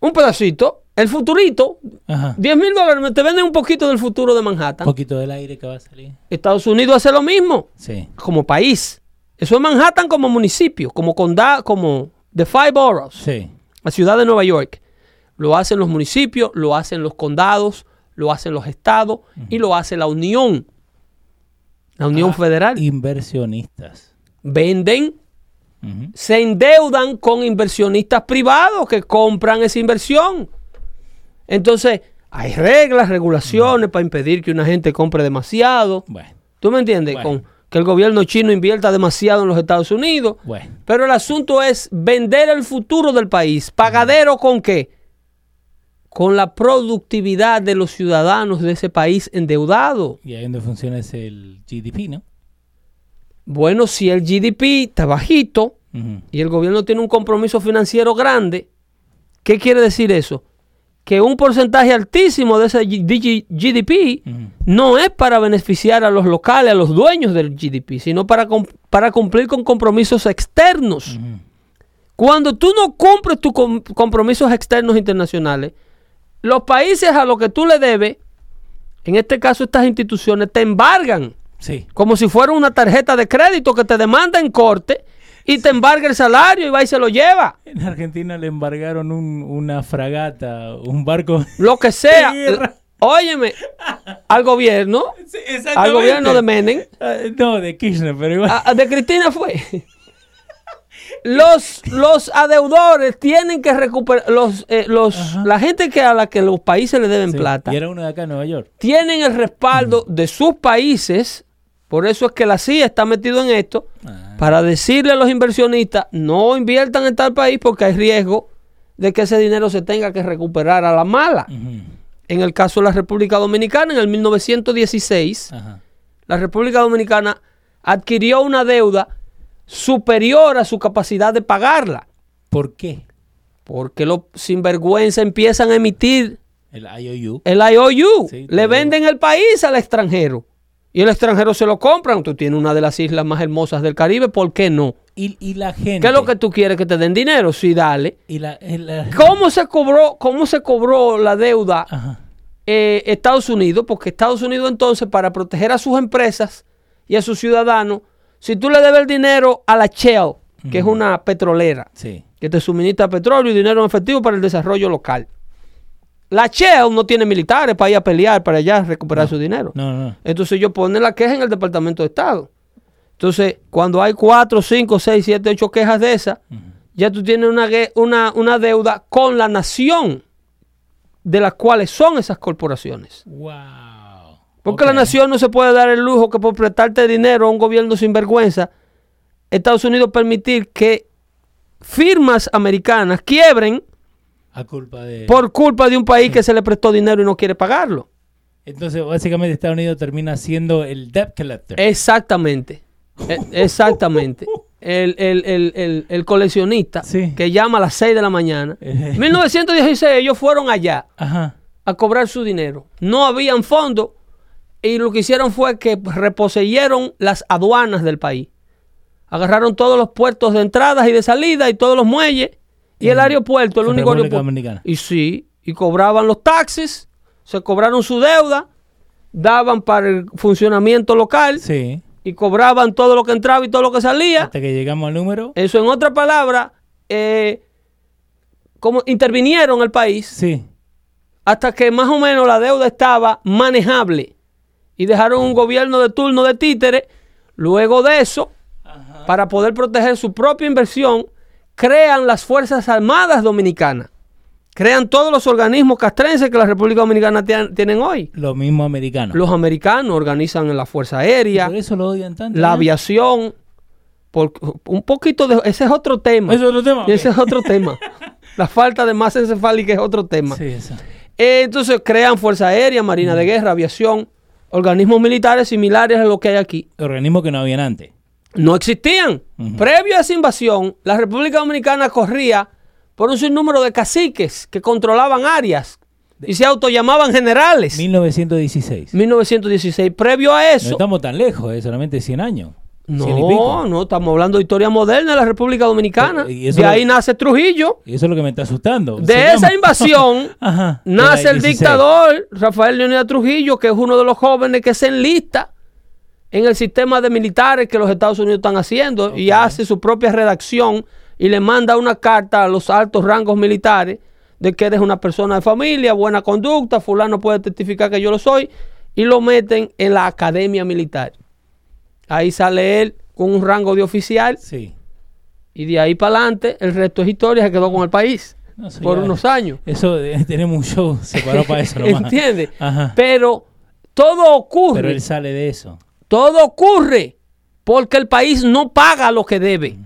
Un pedacito, el futurito, Ajá. 10 mil dólares, te venden un poquito del futuro de Un Manhattan. poquito del aire que va a salir. Estados Unidos hace lo mismo Sí. como país. Eso es Manhattan como municipio, como condado, como the five boroughs, Sí. la ciudad de Nueva York. lo hacen los municipios, lo hacen los condados, lo hacen los estados y lo hace la Unión. La Unión Ah, Federal. Inversionistas. Venden, se endeudan con inversionistas privados que compran esa inversión. Entonces, hay reglas, regulaciones para impedir que una gente compre demasiado. Bueno, ¿Tú me entiendes? Bueno. Con que el gobierno chino invierta demasiado en los Estados Unidos. bueno. Pero el asunto es vender el futuro del país. ¿Pagadero con qué? Con la productividad de los ciudadanos de ese país endeudado. Y ahí donde funciona es el GDP, ¿no? Bueno, si el GDP está bajito y el gobierno tiene un compromiso financiero grande, ¿qué quiere decir eso? Que un porcentaje altísimo de ese GDP no es para beneficiar a los locales, a los dueños del GDP, sino para, para cumplir con compromisos externos. Cuando tú no cumples tus com- compromisos externos internacionales, los países a los que tú le debes, en este caso estas instituciones, te embargan Sí. como si fuera una tarjeta de crédito que te demanda en corte y te embarga el salario y va y se lo lleva. En Argentina le embargaron un- una fragata, un barco. Lo que sea. Óyeme, al gobierno, Sí, al gobierno de Menem, Ah, No, de Kirchner, pero igual. a- a- de Cristina fue. Los, los adeudores tienen que recuperar, los, eh, los, Ajá. la gente que a la que los países le deben Sí, plata, Y era uno de acá en Nueva York. tienen el respaldo de sus países, por eso es que la CIA está metido en esto, Ah. Para decirle a los inversionistas, no inviertan en tal país porque hay riesgo de que ese dinero se tenga que recuperar a la mala. En el caso de la República Dominicana, en el 1916, Ajá. la República Dominicana adquirió una deuda superior a su capacidad de pagarla, ¿Por qué? porque los sinvergüenza empiezan a emitir El IOU. el IOU, Sí, le venden el país al extranjero y el extranjero se lo compran. Tú tienes una de las islas más hermosas del Caribe, ¿por qué no? Y, y la gente. ¿Qué es lo que tú quieres que te den dinero? Sí, dale. Y la, y la- ¿Cómo se cobró, cómo se cobró la deuda eh, Estados Unidos? Porque Estados Unidos entonces, para proteger a sus empresas y a sus ciudadanos, si tú le debes el dinero a la Shell, que es una petrolera, Sí. que te suministra petróleo y dinero en efectivo para el desarrollo local. La Shell no tiene militares para ir a pelear, para allá recuperar su dinero. No, no. Entonces ellos ponen la queja en el Departamento de Estado. Entonces, cuando hay cuatro, cinco, seis, siete, ocho quejas de esas, ya tú tienes una, una, una deuda con la nación de las cuales son esas corporaciones. Wow. Porque la nación no se puede dar el lujo que por prestarte dinero a un gobierno sin vergüenza, Estados Unidos permitir que firmas americanas quiebren A culpa de. por culpa de un país que se le prestó dinero y no quiere pagarlo. Entonces, básicamente, Estados Unidos termina siendo el debt collector. Exactamente. E- Exactamente. El, el- el- el- el coleccionista Sí. que llama a las 6 de la mañana. Eh. En 1916 ellos fueron allá Ajá. a cobrar su dinero. No habían fondos y lo que hicieron fue que reposeyeron las aduanas del país. Agarraron todos los puertos de entradas y de salida y todos los muelles y el aeropuerto, el único República aeropuerto. Dominicana. Y sí, y cobraban los taxis, se cobraron su deuda, daban para el funcionamiento local Sí. y cobraban todo lo que entraba y todo lo que salía. Hasta que llegamos al número. Eso en otra palabra, eh, como intervinieron el país Sí. hasta que más o menos la deuda estaba manejable y dejaron un gobierno de turno de títere. Luego de eso, para poder proteger su propia inversión, crean las Fuerzas Armadas Dominicanas. Crean todos los organismos castrenses que la República Dominicana tien- tienen hoy. Lo mismo americano. Los americanos organizan la Fuerza Aérea, Por eso lo odian tanto. la ¿no? aviación. Por, un poquito de... Ese es otro tema. ¿Es otro tema? Ese es otro tema. La falta de masa encefálica es otro tema. Sí, eso. Eh, entonces crean Fuerza Aérea, Marina de Guerra, Aviación, organismos militares similares a lo que hay aquí. Organismos que no habían antes. No existían. Previo a esa invasión, la República Dominicana corría por un sinnúmero de caciques que controlaban áreas y se autollamaban generales. 1916. 1916. Previo a No eso, estamos tan lejos, es solamente 100 años. no, 100 y pico. no, estamos hablando de historia moderna de la República Dominicana. Pero, ¿y lo- ahí nace Trujillo. Y eso es lo que me está asustando. De Se esa llama- invasión Ajá, nace el 16. dictador Rafael Leonidas Trujillo, que es uno de los jóvenes que se enlista en el sistema de militares que los Estados Unidos están haciendo y hace su propia redacción y le manda una carta a los altos rangos militares de que eres una persona de familia, buena conducta, fulano puede testificar que yo lo soy, y lo meten en la academia militar. Ahí sale él con un rango de oficial Sí. y de ahí para adelante el resto es historia, se quedó con el país No, por ya- unos años. Eso, eh, tenemos un show separado para eso. ¿Entiendes? Pero todo ocurre, Pero él sale de eso. Todo ocurre porque el país no paga lo que debe.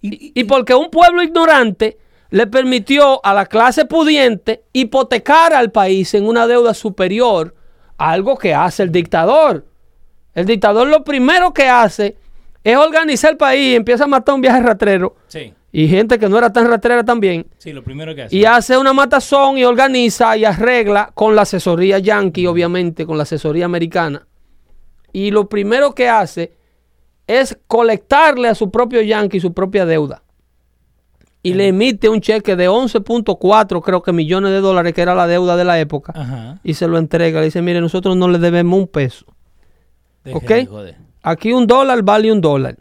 Y, Y porque un pueblo ignorante le permitió a la clase pudiente hipotecar al país en una deuda superior a algo que hace el dictador. El dictador lo primero que hace es organizar el país y empieza a matar un viaje rastrero sí, y gente que no era tan rastrera también. sí, lo primero que hace. Y hace una matazón y organiza y arregla con la asesoría yankee, obviamente, con la asesoría americana. Y lo primero que hace es colectarle a su propio yankee su propia deuda. Y le emite un cheque de 11.4, creo que millones de dólares, que era la deuda de la época. Ajá. Y se lo entrega. Le dice, mire, nosotros no le debemos un peso. Deje ¿Ok? de. Aquí un dólar vale un dólar.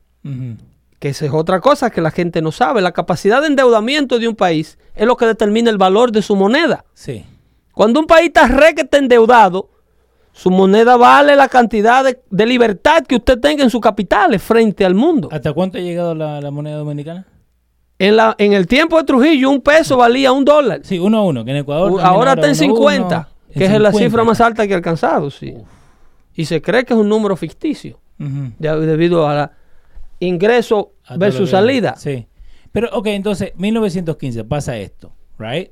Que esa es otra cosa que la gente no sabe. La capacidad de endeudamiento de un país es lo que determina el valor de su moneda. Sí. Cuando un país está requete endeudado, su moneda vale la cantidad de, de libertad que usted tenga en sus capitales frente al mundo. ¿Hasta cuánto ha llegado la, la moneda dominicana? En, la, en el tiempo de Trujillo, un peso valía un dólar. Sí, uno a uno, que en Ecuador. U- Ahora está en uno a uno, 50, en que es la 50. cifra más alta que ha alcanzado. Sí. Y se cree que es un número ficticio de- debido a la ingreso A versus salida. Sí. Pero, ok, entonces, 1915 pasa esto, ¿right?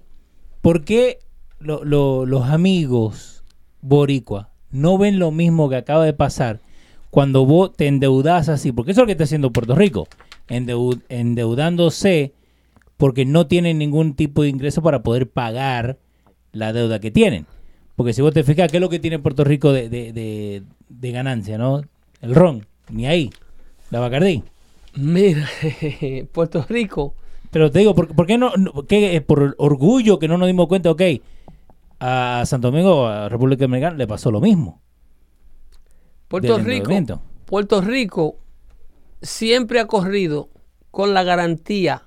¿Por qué lo- lo- los amigos boricua no ven lo mismo que acaba de pasar cuando vos te endeudas así? Porque eso es lo que está haciendo Puerto Rico, endeu- endeudándose porque no tienen ningún tipo de ingreso para poder pagar la deuda que tienen. Porque si vos te fijas, ¿qué es lo que tiene Puerto Rico de, de- de- de ganancia, no? El ron, ni ahí. La Bacardí. Mira, Puerto Rico, Pero te digo, ¿por, por qué no? no- qué, eh, por orgullo que no nos dimos cuenta, ok, a Santo Domingo, a República Dominicana, le pasó lo mismo. Puerto Rico. Puerto Rico siempre ha corrido con la garantía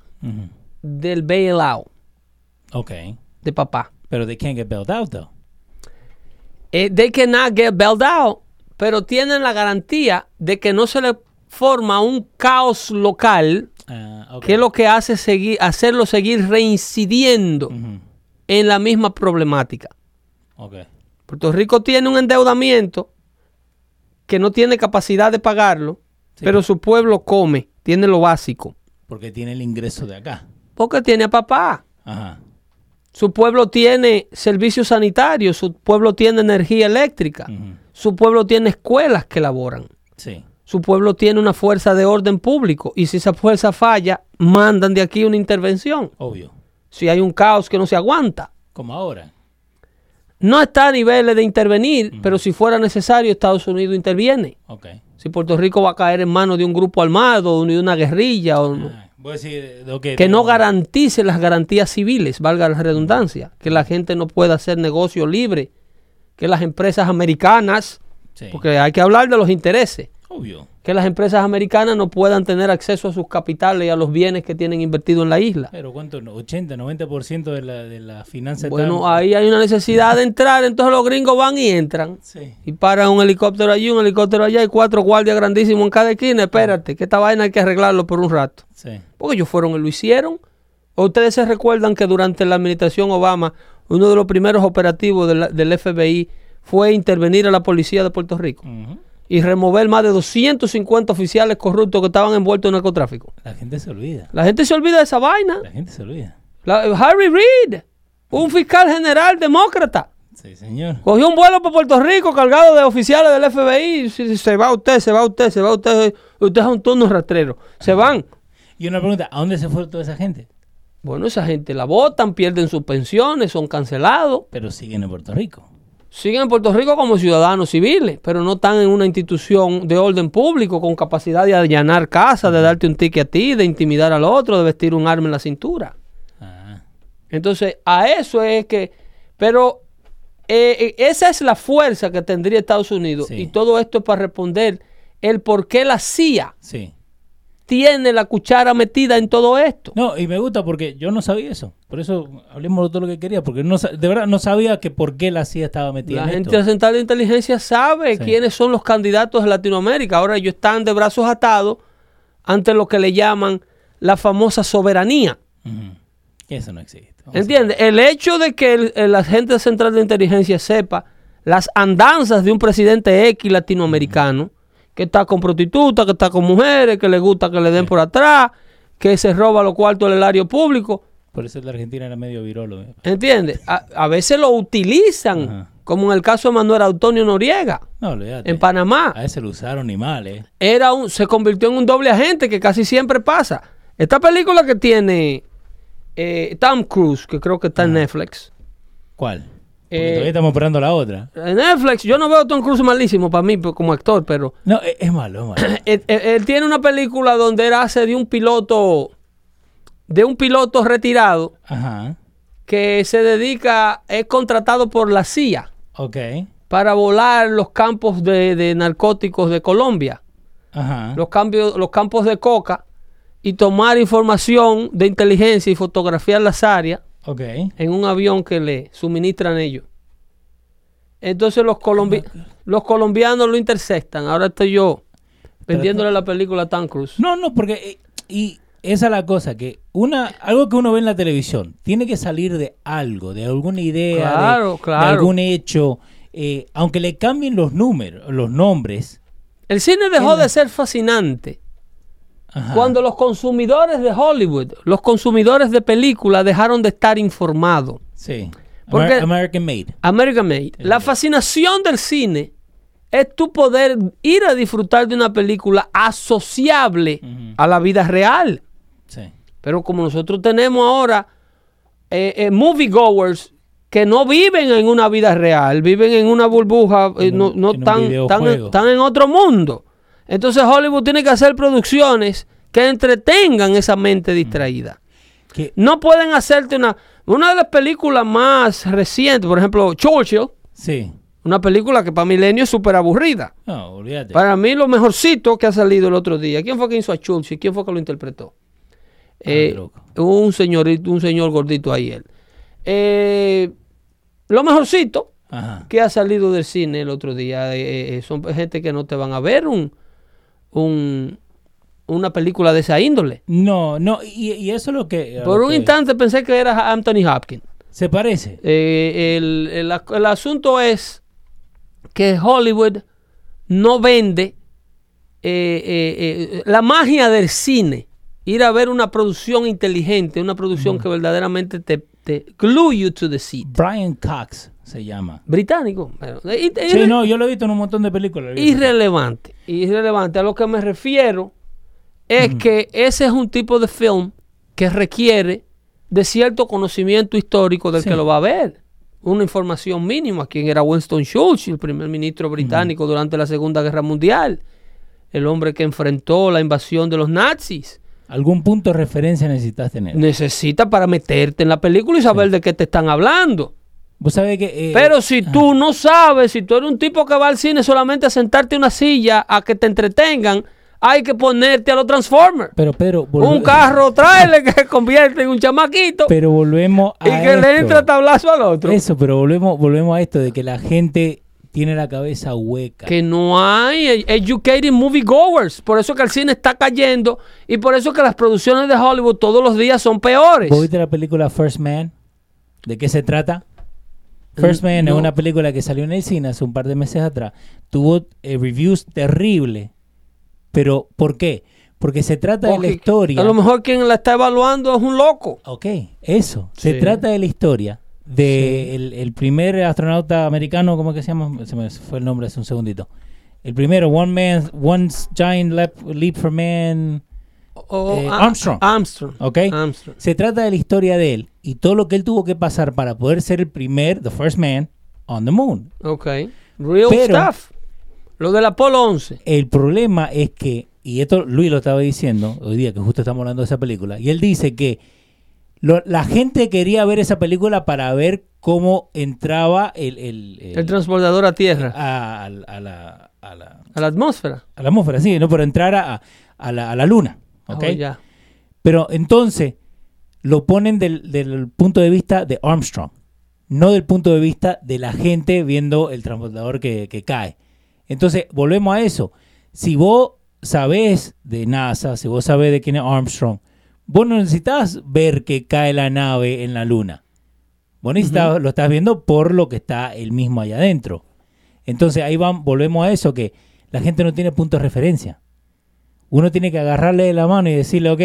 del bailout Ok. de papá. Pero they can't get bailed out, though. Eh, they cannot get bailed out, pero tienen la garantía de que no se le forma un caos local Ah, ok. que es lo que hace seguir, hacerlo seguir reincidiendo. En la misma problemática. Puerto Rico tiene un endeudamiento que no tiene capacidad de pagarlo, Sí. pero su pueblo come, tiene lo básico, Porque tiene el ingreso de acá. porque tiene a papá. Ajá. Su pueblo tiene servicios sanitarios, su pueblo tiene energía eléctrica, su pueblo tiene escuelas que laboran, Sí. su pueblo tiene una fuerza de orden público y si esa fuerza falla, mandan de aquí una intervención. Obvio. Si hay un caos que no se aguanta. Como ahora. No está a niveles de intervenir, pero si fuera necesario, Estados Unidos interviene. Ok. Si Puerto Rico va a caer en manos de un grupo armado de una guerrilla o Ah, decir, que no garantice las garantías civiles, valga la redundancia, que la gente no pueda hacer negocio libre, que las empresas americanas, Sí. porque hay que hablar de los intereses, Obvio. que las empresas americanas no puedan tener acceso a sus capitales y a los bienes que tienen invertido en la isla. Pero ¿cuánto? 80, 90% de la, de la finanza Bueno, ahí hay una necesidad de entrar, entonces los gringos van y entran. Sí. Y paran un helicóptero allí, un helicóptero allá, y cuatro guardias grandísimos en cada esquina. Espérate, que esta vaina hay que arreglarlo por un rato. Sí. Porque ellos fueron y lo hicieron. ¿O ustedes se recuerdan que durante la administración Obama, uno de los primeros operativos de la- del FBI fue intervenir a la policía de Puerto Rico Ujú. Y remover más de 250 oficiales corruptos que estaban envueltos en narcotráfico? La gente se olvida. La gente se olvida de esa vaina. La gente se olvida. La- Harry Reid, un fiscal general demócrata, Sí, señor. cogió un vuelo para Puerto Rico cargado de oficiales del FBI. Si Se va usted, se va usted, se va usted. Usted es un turno rastrero. Se van. Y una pregunta, ¿a dónde se fue toda esa gente? Bueno, esa gente la votan, pierden sus pensiones, son cancelados. Pero siguen en Puerto Rico. Siguen en Puerto Rico como ciudadanos civiles, pero no están en una institución de orden público con capacidad de allanar casas, de darte un ticket a ti, de intimidar al otro, de vestir un arma en la cintura. Ah, Entonces, a eso es que... Pero eh, eh, esa es la fuerza que tendría Estados Unidos. Sí. Y todo esto es para responder el por qué la CIA sí. Tiene la cuchara metida en todo esto. No, y me gusta porque yo no sabía eso. Por eso hablemos de todo lo que quería. Porque no, de verdad no sabía que por qué la CIA estaba metida La en gente esto. Central de Inteligencia sabe Sí. quiénes son los candidatos de Latinoamérica. Ahora ellos están de brazos atados ante lo que le llaman la famosa soberanía. Ujú. Eso no existe. ¿Entiendes? El hecho de que el, el agente central de inteligencia sepa las andanzas de un presidente X latinoamericano, que está con prostitutas, que está con mujeres, que le gusta que le den por atrás, que se roba los cuartos del área público, Por eso la Argentina era medio virolo. eh. ¿entiendes? A, a veces lo utilizan, Ajá. como en el caso de Manuel Antonio Noriega, No, en Panamá. A ese lo usaron ni mal, ¿eh? Era un, se convirtió en un doble agente que casi siempre pasa. Esta película que tiene eh, Tom Cruise, que creo que está en Netflix, ¿Cuál? Porque Eh, todavía estamos esperando la otra. En Netflix, yo no veo a Tom Cruise malísimo para mí pues, como actor, pero No, es, es malo, es malo. él, él- él tiene una película donde él hace de un piloto, de un piloto retirado Ajá. que se dedica, es contratado por la CIA Ok. para volar los campos de, de narcóticos de Colombia, Ajá. los, cambios, los campos de coca y tomar información de inteligencia y fotografiar las áreas En un avión que le suministran ellos. Entonces los, colombi- los colombianos lo interceptan. Ahora estoy yo vendiéndole la película a Tom Cruise. No, no, porque eh, y esa es la cosa que una algo que uno ve en la televisión tiene que salir de algo, de alguna idea, de- Claro, de, claro. algún hecho, eh, aunque le cambien los números, los nombres. El cine dejó de ser fascinante Ajá. cuando los consumidores de Hollywood, los consumidores de películas dejaron de estar informados. sí, porque- Amer- American Made. American Made. La fascinación del cine es tu poder ir a disfrutar de una película asociable a la vida real. Sí. Pero como nosotros tenemos ahora eh, eh, moviegoers que no viven en una vida real, viven en una burbuja, eh, no, no en otro mundo. Entonces Hollywood tiene que hacer producciones que entretengan esa mente distraída. Que, No pueden hacerte una... Una de las películas más recientes, por ejemplo, Churchill, sí. una película que para Milenio es súper aburrida. No, olvídate. Para mí lo mejorcito que ha salido el otro día. ¿Quién fue que hizo a Churchill? ¿Quién fue que lo interpretó? Eh, loco. un señorito, un señor gordito ahí él. Eh, lo mejorcito Ajá. que ha salido del cine el otro día eh, eh, son gente que no te van a ver un, un- una película de esa índole. No, no, y, y eso es lo que... Por un instante pensé que era Anthony Hopkins. Se parece. Eh, el, el- el asunto es que Hollywood no vende eh, eh, eh, la magia del cine. Ir a ver una producción inteligente, una producción que verdaderamente te, te glue you to the seat. Brian Cox se llama. Británico. Bueno, eh, Sí, no, yo lo he visto en un montón de películas. irrelevante. Irrelevante. A lo que me refiero es que ese es un tipo de film que requiere de cierto conocimiento histórico del Sí. que lo va a ver. Una información mínima. ¿Quién era Winston Churchill, el primer ministro británico durante la Segunda Guerra Mundial? El hombre que enfrentó la invasión de los nazis. Algún punto de referencia necesitas tener. Necesita para meterte en la película y saber de qué te están hablando. Vos sabés que... eh, Pero si tú no sabes, si tú eres un tipo que va al cine solamente a sentarte en una silla, a que te entretengan, hay que ponerte a los Transformers. Pero, pero... Un carro, tráele que se convierte en un chamaquito Pero volvemos a y que le entra tablazo al otro. Eso, pero volvemos, volvemos a esto de que la gente tiene la cabeza hueca. Que no hay educated moviegoers. Por eso que el cine está cayendo y por eso que las producciones de Hollywood todos los días son peores. ¿Vos viste la película First Man? ¿De qué se trata? First Man es una película que salió en el cine hace un par de meses atrás. Tuvo eh, reviews terribles. Pero, ¿por qué? Porque se trata de la historia. A lo mejor quien la está evaluando es un loco. Ok, eso. Se trata de la historia de el, el primer astronauta americano, ¿cómo que se llama? Se me fue el nombre hace un segundito. El primero, One Man, One Giant Leap, Leap for Man. O- Eh, a- Armstrong. Armstrong. ¿Ok? Armstrong. Se trata de la historia de él y todo lo que él tuvo que pasar para poder ser el primer, the first man, on the moon. Ok. Real Pero- stuff. Lo del Apolo 11. El problema es que, y esto Luis lo estaba diciendo hoy día, que justo estamos hablando de esa película, y él dice que lo- la gente quería ver esa película para ver cómo entraba el, el- el- El transbordador a tierra. a, a- a la, a, la, A la atmósfera. a la atmósfera, sí, no, pero entrar a, a la, a la luna. ¿ok? Oh, ya. Pero entonces lo ponen del, del punto de vista de Armstrong, no del punto de vista de la gente viendo el transportador que, que cae. Entonces, volvemos a eso. Si vos sabés de NASA, si vos sabés de quién es Armstrong, vos no necesitas ver que cae la nave en la luna. Vos necesitas- lo estás viendo por lo que está él mismo allá adentro. Entonces ahí van, volvemos a eso, que la gente no tiene punto de referencia. Uno tiene que agarrarle de la mano y decirle, ok,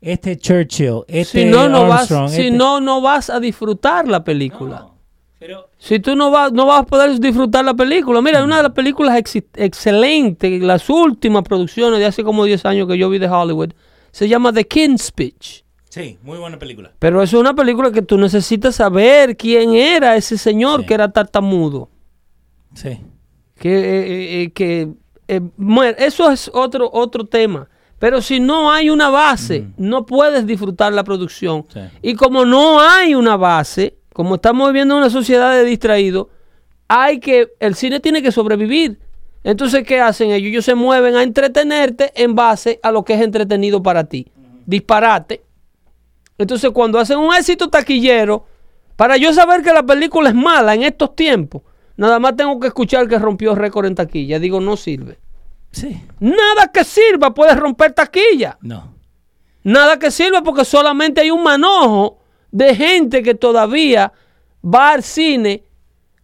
este es Churchill, este Si no, no vas, Armstrong, si este- no, no vas a disfrutar la película. No, pero Si tú no vas, no vas a poder disfrutar la película. Mira, una de las películas exi- excelentes, las últimas producciones de hace como 10 años que yo vi de Hollywood, se llama The King's Speech. sí, muy buena película. Pero es una película que tú necesitas saber quién era ese señor Sí. que era tartamudo. Sí. Que, eh, eh, que eh, bueno, eso es otro, otro tema. Pero si no hay una base, no puedes disfrutar la producción. Sí. Y como no hay una base, como estamos viviendo en una sociedad de distraídos, hay que, el cine tiene que sobrevivir. Entonces, ¿qué hacen ellos? Ellos se mueven a entretenerte en base a lo que es entretenido para ti. Disparate. Entonces, cuando hacen un éxito taquillero, para yo saber que la película es mala en estos tiempos, nada más tengo que escuchar que rompió récord en taquilla. Digo, no sirve. Sí. Nada que sirva puede romper taquilla. No. Nada que sirva porque solamente hay un manojo de gente que todavía va al cine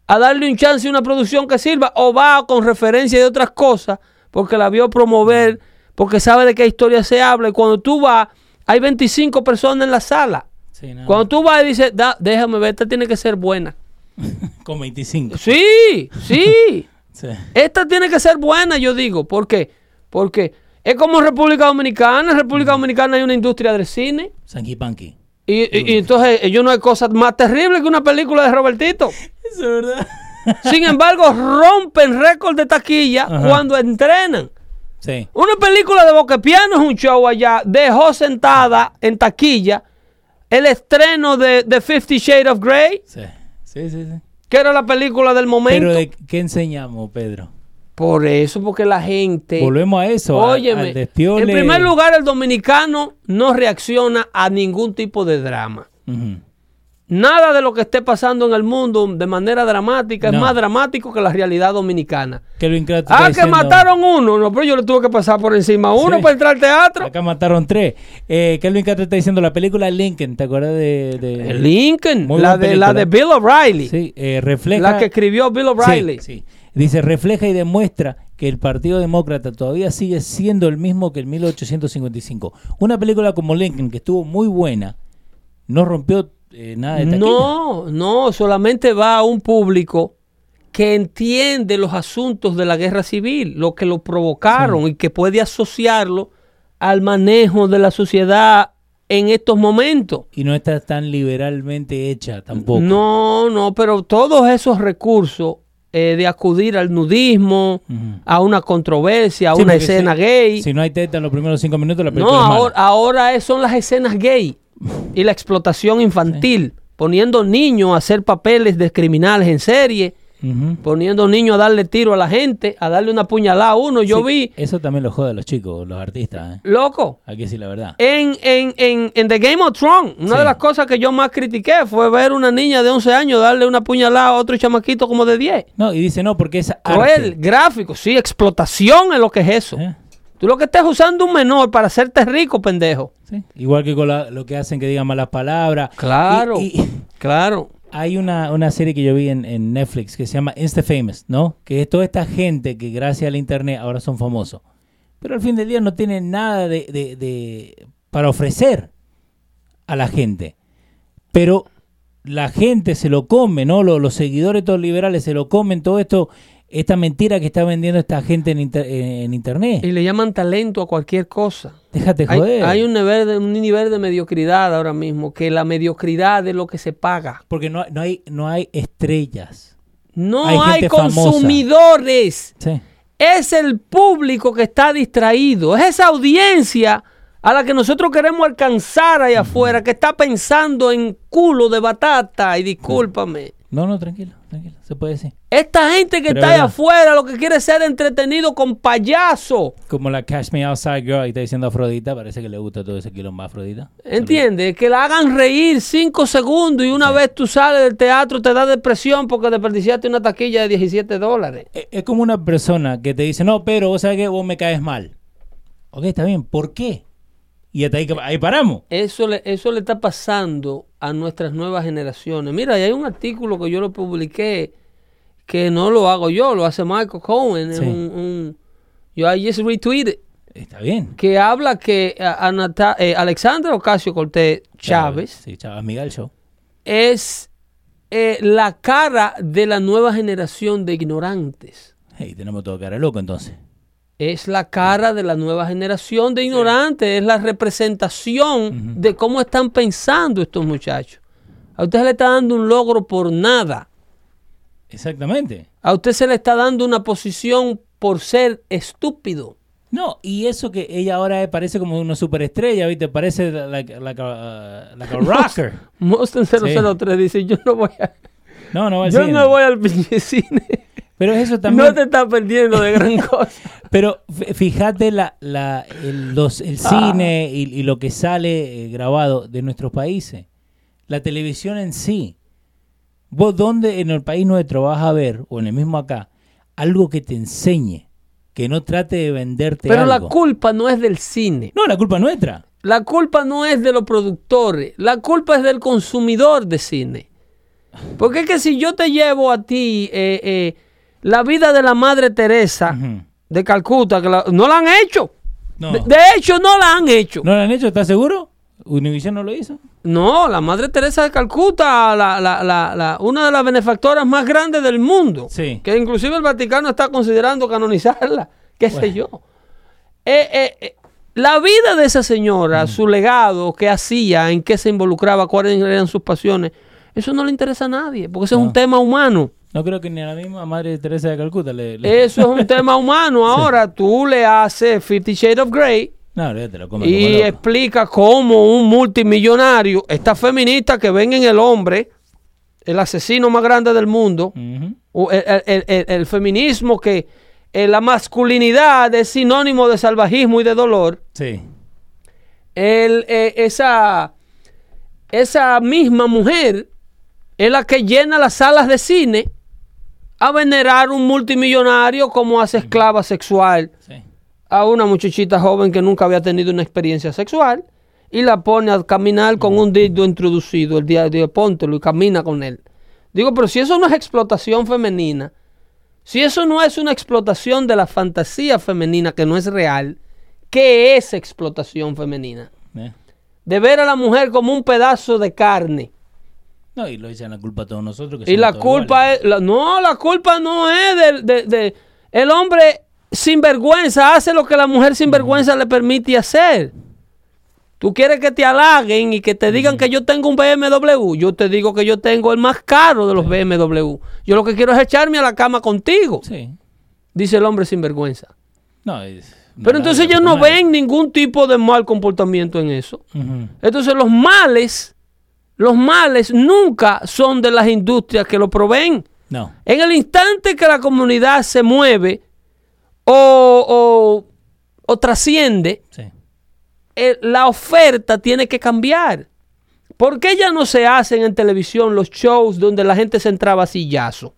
a darle un chance a una producción que sirva o va con referencia de otras cosas porque la vio promover, porque sabe de qué historia se habla. Y cuando tú vas, hay 25 personas en la sala. Sí, no. Cuando tú vas y dices, "Da- déjame ver, esta tiene que ser buena. Con 25. Sí, sí. Sí. Esta tiene que ser buena, yo digo. ¿Por qué? Porque es como República Dominicana. En República Dominicana hay una industria del cine. Sanky Panky. Y, y- y entonces ellos no hay cosa más terrible que una película de Robertito. Eso es verdad. Sin embargo, rompen récord de taquilla Ajá. cuando entrenan. Sí. Una película de Boquepiano es un show allá. Dejó sentada en taquilla el estreno de, de Fifty Shades of Grey, Sí. Sí, sí, sí. que era la película del momento. Pero ¿de qué enseñamos, Pedro? Por eso, porque la gente... Volvemos a eso. a- Óyeme, al despiole. en primer lugar, el dominicano no reacciona a ningún tipo de drama. Nada de lo que esté pasando en el mundo de manera dramática No. es más dramático que la realidad dominicana. Crato está Ah, que mataron uno. No, pero yo le tuve que pasar por encima uno Sí. para entrar al teatro. Acá mataron tres. Eh, Kelvin Castro está diciendo la película Lincoln, ¿te acuerdas de...? de- El Lincoln, la de, la de Bill O'Reilly. Sí, eh, refleja... La que escribió Bill O'Reilly. Sí, sí. Dice, refleja y demuestra que el Partido Demócrata todavía sigue siendo el mismo que en 1855. Una película como Lincoln, que estuvo muy buena, no rompió eh, nada de taquilla. No, no, solamente va a un público que entiende los asuntos de la guerra civil, lo que lo provocaron y que puede asociarlo al manejo de la sociedad en estos momentos. Y no está tan liberalmente hecha tampoco. No, no, pero todos esos recursos eh, de acudir al nudismo, a una controversia, a Sí, una escena si- gay. Si no hay teta en los primeros cinco minutos, la película No, es mala. ahora, ahora son las escenas gay y la explotación infantil, poniendo niños a hacer papeles de criminales en serie, poniendo niños a darle tiro a la gente, a darle una puñalada a uno. Yo Sí, vi, Eso también lo jode a los chicos, los artistas. ¿eh? loco, Hay que decir la verdad. en, en, en, en The Game of Thrones, una Sí. de las cosas que yo más critiqué fue ver una niña de 11 años darle una puñalada a otro chamaquito como de 10. No, y dice no, porque es Cruel, arte. gráfico, sí, explotación es lo que es eso. ¿Eh? Tú lo que estás usando un menor para hacerte rico, pendejo. Sí. Igual que con la- lo que hacen que digan malas palabras. Claro, Y- y claro. hay una, una serie que yo vi en, en Netflix que se llama Insta Famous, ¿no? Que es toda esta gente que gracias al internet ahora son famosos. Pero al fin del día no tienen nada de, de- de- para ofrecer a la gente. Pero la gente se lo come, ¿no? Los, los seguidores todos liberales se lo comen todo esto, esta mentira que está vendiendo esta gente en, inter- en internet. Y le llaman talento a cualquier cosa. Déjate joder. hay un, nivel de, un nivel de mediocridad ahora mismo, que la mediocridad es lo que se paga. Porque no, no, hay, no hay estrellas. No Hay consumidores. Sí. Es el público que está distraído. Es esa audiencia a la que nosotros queremos alcanzar allá afuera, que está pensando en culo de batata. Y discúlpame. No, no, tranquilo, tranquilo. Se puede decir. Esta gente que Pero está verdad. afuera lo que quiere es ser entretenido con payaso. Como la Cash Me Outside Girl, ahí está diciendo Afrodita, parece que le gusta todo ese quilombo a Afrodita. ¿Entiendes? Que la hagan reír cinco segundos y una vez tú sales del teatro te da depresión porque desperdiciaste una taquilla de 17 dólares. Es es como una persona que te dice, no, pero vos sabes que vos me caes mal. Ok, está bien, ¿por qué? Y hasta ahí, ahí paramos. Eso le, eso le está pasando a nuestras nuevas generaciones. Mira, y hay un artículo que yo lo publiqué que no lo hago yo, lo hace Michael Cohen. es Sí. un, un- yo just retweeted Está bien. que habla que a- a Nata- eh, Alexandra Ocasio Cortés Chávez Sí, Chávez Miguel Show. es eh, la cara de la nueva generación de ignorantes. Hey, tenemos todo cara loco entonces. Es la cara de la nueva generación de ignorantes, es la representación de cómo están pensando estos muchachos. A usted se le está dando un logro por nada. Exactamente. A usted se le está dando una posición por ser estúpido. No, y eso que ella ahora parece como una superestrella, ¿viste? Parece like, like a, like a rocker. Mosten 003 dice, yo no voy a, No, no a yo no voy al pinche cine. Pero eso también. No te estás perdiendo de gran cosa. Pero fíjate la, la, el, los- el Ah. cine y, y lo que sale eh, grabado de nuestros países. La televisión en sí. ¿Vos dónde en el país nuestro vas a ver, o en el mismo acá, algo que te enseñe? Que no trate de venderte Pero la culpa no es del cine. no, la culpa es nuestra. La culpa no es de los productores, la culpa es del consumidor de cine. Porque es que si yo te llevo a ti eh, eh, la vida de la Madre Teresa de Calcuta, que la- no la han hecho. No. De, de hecho, no la han hecho. ¿No lo han hecho? ¿Estás seguro? ¿Univision no lo hizo? No, la Madre Teresa de Calcuta, la, la- la- la- una de las benefactoras más grandes del mundo, Sí. que inclusive el Vaticano está considerando canonizarla, qué sé yo. Eh, eh, eh, la vida de esa señora, su legado, qué hacía, en qué se involucraba, cuáles eran sus pasiones, eso no le interesa a nadie, porque eso es un tema humano. No creo que ni a la misma Madre Teresa de Calcuta le... le- Eso es un tema humano. Ahora tú le haces Fifty Shades of Grey No, te lo y explica cómo un multimillonario, esta feminista que ven en el hombre, el asesino más grande del mundo, el, el- el- el feminismo que eh, la masculinidad es sinónimo de salvajismo y de dolor, Sí. el, eh, esa, esa misma mujer es la que llena las salas de cine a venerar un multimillonario como hace esclava sexual Sí. a una muchachita joven que nunca había tenido una experiencia sexual y la pone a caminar con un dildo introducido el día de póntelo y camina con él. Digo, pero si eso no es explotación femenina, si eso no es una explotación de la fantasía femenina que no es real, ¿qué es explotación femenina? Eh. De ver a la mujer como un pedazo de carne. No, y lo echan la culpa a todos nosotros. Que Y la culpa iguales. es, la- no, la culpa no es del de, de- el hombre sinvergüenza, hace lo que la mujer sinvergüenza le permite hacer. Tú quieres que te halaguen y que te digan que yo tengo un BMW. Yo te digo que yo tengo el más caro de los BMW. Yo lo que quiero es echarme a la cama contigo, Sí. dice el hombre sinvergüenza. No, es- Pero entonces ellos no ven ningún tipo de mal comportamiento en eso. Entonces los males, los males nunca son de las industrias que lo proveen. No. En el instante que la comunidad se mueve o, o- o trasciende, Sí. eh, la oferta tiene que cambiar. ¿Por qué ya no se hacen en televisión los shows donde la gente se entraba a sillazo?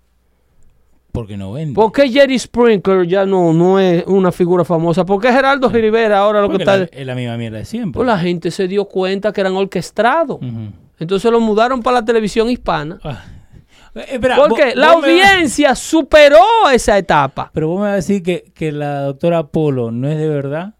Porque no vende. ¿Por qué Jerry Sprinkler ya no, no es una figura famosa? ¿Por qué Geraldo Rivera ahora lo que está... la- es la misma mierda de siempre. Pues la gente se dio cuenta que eran orquestados. Entonces lo mudaron para la televisión hispana. Ah. Eh, espera, Porque vos- la vos me- audiencia superó esa etapa. Pero vos me vas a decir que, que la doctora Polo no es de verdad.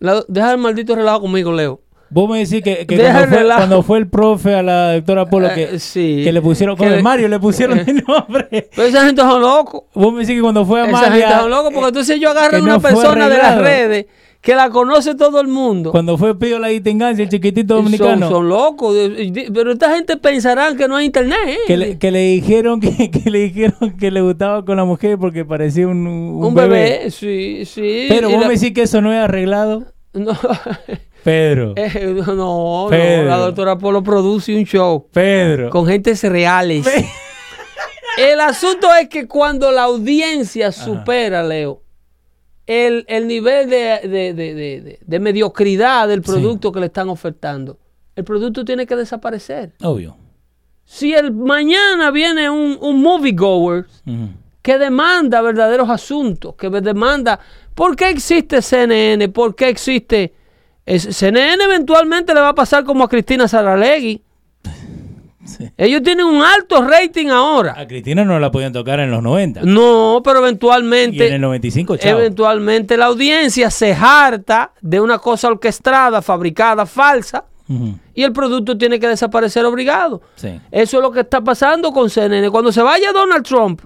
La- deja el maldito relajo conmigo, Leo. Vos me decís que, cuando, fue, cuando fue el profe a la doctora Polo que, Eh, sí. que le pusieron, con el Mario le pusieron el nombre. Pero esa gente son locos. Vos me decís que cuando fue a Esa gente son locos porque eh, entonces que agarran no una persona de las redes que la conoce todo el mundo. Cuando fue Pío la distingancia, el chiquitito Son, dominicano. son locos. Y di- Pero esta gente pensarán que no hay internet. ¿eh? que, le, que le dijeron que, que le dijeron que le gustaba con la mujer porque parecía un, un un bebé. sí, sí. Pero vos la- me decís que eso no es arreglado. No, Pedro. eh, no, no, la doctora Polo produce un show Pedro. con gentes reales. El asunto es que cuando la audiencia supera, Leo, el, el nivel de, de- de- de- mediocridad del producto que le están ofertando, el producto tiene que desaparecer. Obvio. Si el mañana viene un, un moviegoer Ujú. que demanda verdaderos asuntos, que demanda por qué existe CNN, por qué existe... es- CNN eventualmente le va a pasar como a Cristina Saralegui. Sí. Ellos tienen un alto rating ahora. A Cristina no la podían tocar en los 90. No, pero Y eventualmente... en el 95, chao. Eventualmente la audiencia se harta de una cosa orquestada, fabricada, falsa, y el producto tiene que desaparecer obligado. Sí. Eso es lo que está pasando con CNN. Cuando se vaya Donald Trump,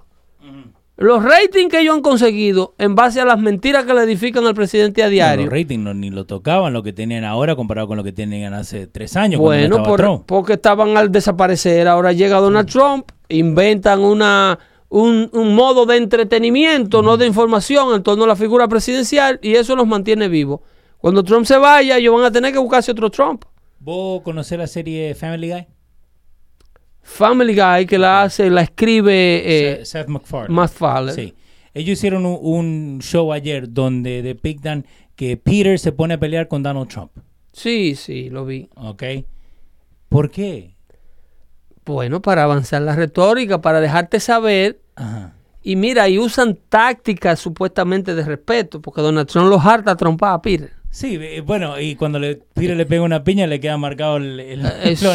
los ratings que ellos han conseguido en base a las mentiras que le edifican al presidente a diario. Los ratings no, ni lo tocaban lo que tenían ahora comparado con lo que tenían hace tres años. Bueno, estaba por- Trump. porque estaban al desaparecer. Ahora llega Donald Trump, inventan una, un, un modo de entretenimiento, no de información en torno a la figura presidencial y eso los mantiene vivos. Cuando Trump se vaya, ellos van a tener que buscarse otro Trump. ¿Vos conocés la serie Family Guy? Family Guy que la hace, la escribe eh, Seth- MacFarlane. Sí. Ellos hicieron un, un show ayer donde depictan que Peter se pone a pelear con Donald Trump. sí, sí, lo vi. ¿Ok? ¿Por qué? Bueno, para avanzar la retórica, para dejarte saber. Ajá. Y mira, y usan tácticas supuestamente de respeto, porque Donald Trump los harta a trompar a Peter. Sí, eh, bueno, y cuando le, Peter le pega una piña le queda marcado el, el, Eh, sí,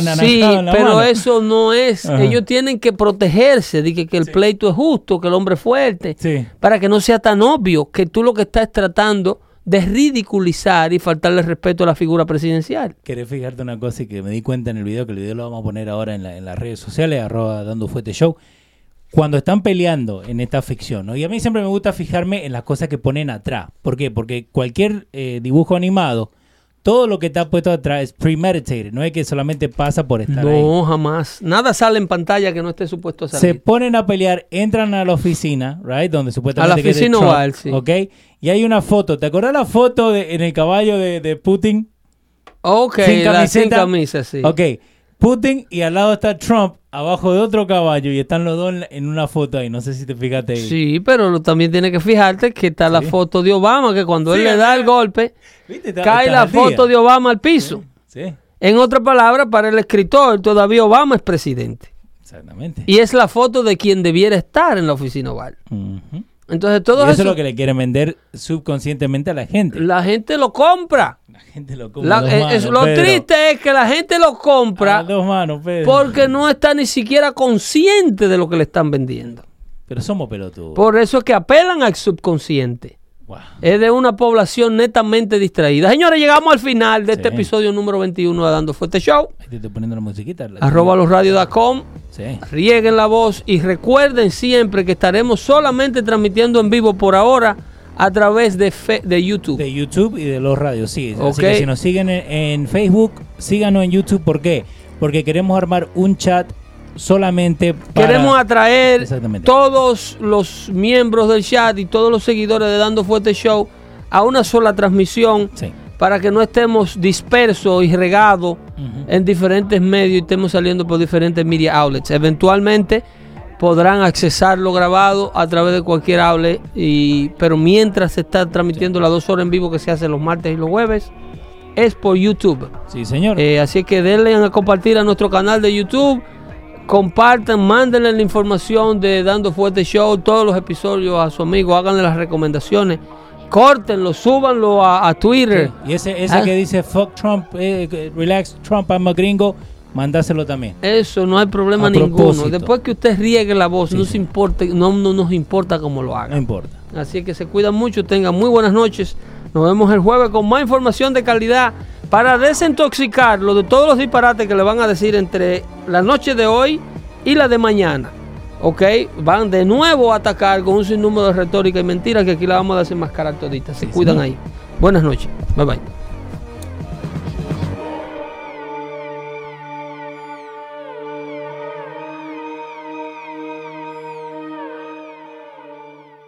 en la pero mano. eso no es. Ajá. Ellos tienen que protegerse de que, que el pleito es justo, que el hombre es fuerte, Sí. para que no sea tan obvio que tú lo que estás tratando de ridiculizar y faltarle respeto a la figura presidencial. Querés fijarte una cosa y que me di cuenta en el video, que el video lo vamos a poner ahora en, la- en las redes sociales, arroba dando fuerte show. Cuando están peleando en esta ficción, ¿no? Y a mí siempre me gusta fijarme en las cosas que ponen atrás. ¿Por qué? Porque cualquier eh, dibujo animado, todo lo que está puesto atrás es premeditated. No es que solamente pasa por estar ahí. No, jamás. Nada sale en pantalla que no esté supuesto a Se salir. ponen a pelear, entran a la oficina, right, donde supuestamente A la oficina Trump, oval, sí. ¿ok? Y hay una foto. ¿Te acordás la foto de, en el caballo de, de Putin? Ok, sin la sin camisa, sí. Ok, Putin y al lado está Trump abajo de otro caballo y están los dos en, una foto ahí. No sé si te fijaste ahí. Sí, pero también tienes que fijarte que está la foto de Obama, que cuando él le da el golpe, ¿Viste? Está- cae está la día. foto de Obama al piso. Sí, En otras palabras, para el escritor, todavía Obama es presidente. exactamente. Y es la foto de quien debiera estar en la oficina oval. Entonces, Y todo eso eso, es lo que le quieren vender subconscientemente a la gente. la gente lo compra. La gente lo compra. La- eh, manos, es- lo Pedro. triste es que la gente lo A compra dos manos, Pedro. porque no está ni siquiera consciente de lo que le están vendiendo. Pero somos pelotudos. Por eso es que apelan al subconsciente. Wow. Es de una población netamente distraída. Señores, llegamos al final de este episodio número 21 de Dando Fuerte Show. Ahí te estoy poniendo la musiquita. la- Arroba losradio.com. Sí. Rieguen la voz y recuerden siempre que estaremos solamente transmitiendo en vivo por ahora a través de, fe- de YouTube. De YouTube y de los radios, sí. Ok. Así que si nos siguen en, en Facebook, síganos en YouTube. ¿Por qué? Porque queremos armar un chat solamente para... Queremos atraer todos los miembros del chat y todos los seguidores de Dando Fuerte Show a una sola transmisión Sí. para que no estemos dispersos y regados en diferentes medios y estemos saliendo por diferentes media outlets. Eventualmente podrán accesarlo grabado a través de cualquier outlet, y, pero mientras se está transmitiendo las dos horas en vivo que se hace los martes y los jueves, es por YouTube. Sí, señor. Eh, así que denle a compartir a nuestro canal de YouTube. Compartan, mándenle la información de Dando Fuerte Show, todos los episodios a su amigo, háganle las recomendaciones, córtenlo, súbanlo a, a Twitter. Sí. Y ese, ese Ah. que dice fuck Trump, eh, relax Trump, I'm a gringo, mandáselo también. Eso no hay problema A ninguno. propósito. Después que usted riegue la voz, Sí, no, sí. se importe, no, no nos importa cómo lo No haga. importa. Así que se cuidan mucho, tengan muy buenas noches. Nos vemos el jueves con más información de calidad para desintoxicarlo de todos los disparates que le van a decir entre la noche de hoy y la de mañana. ¿Ok? Van de nuevo a atacar con un sinnúmero de retórica y mentiras que aquí la vamos a desenmascarar todita. Se Sí, cuidan ahí. Buenas noches. Bye bye.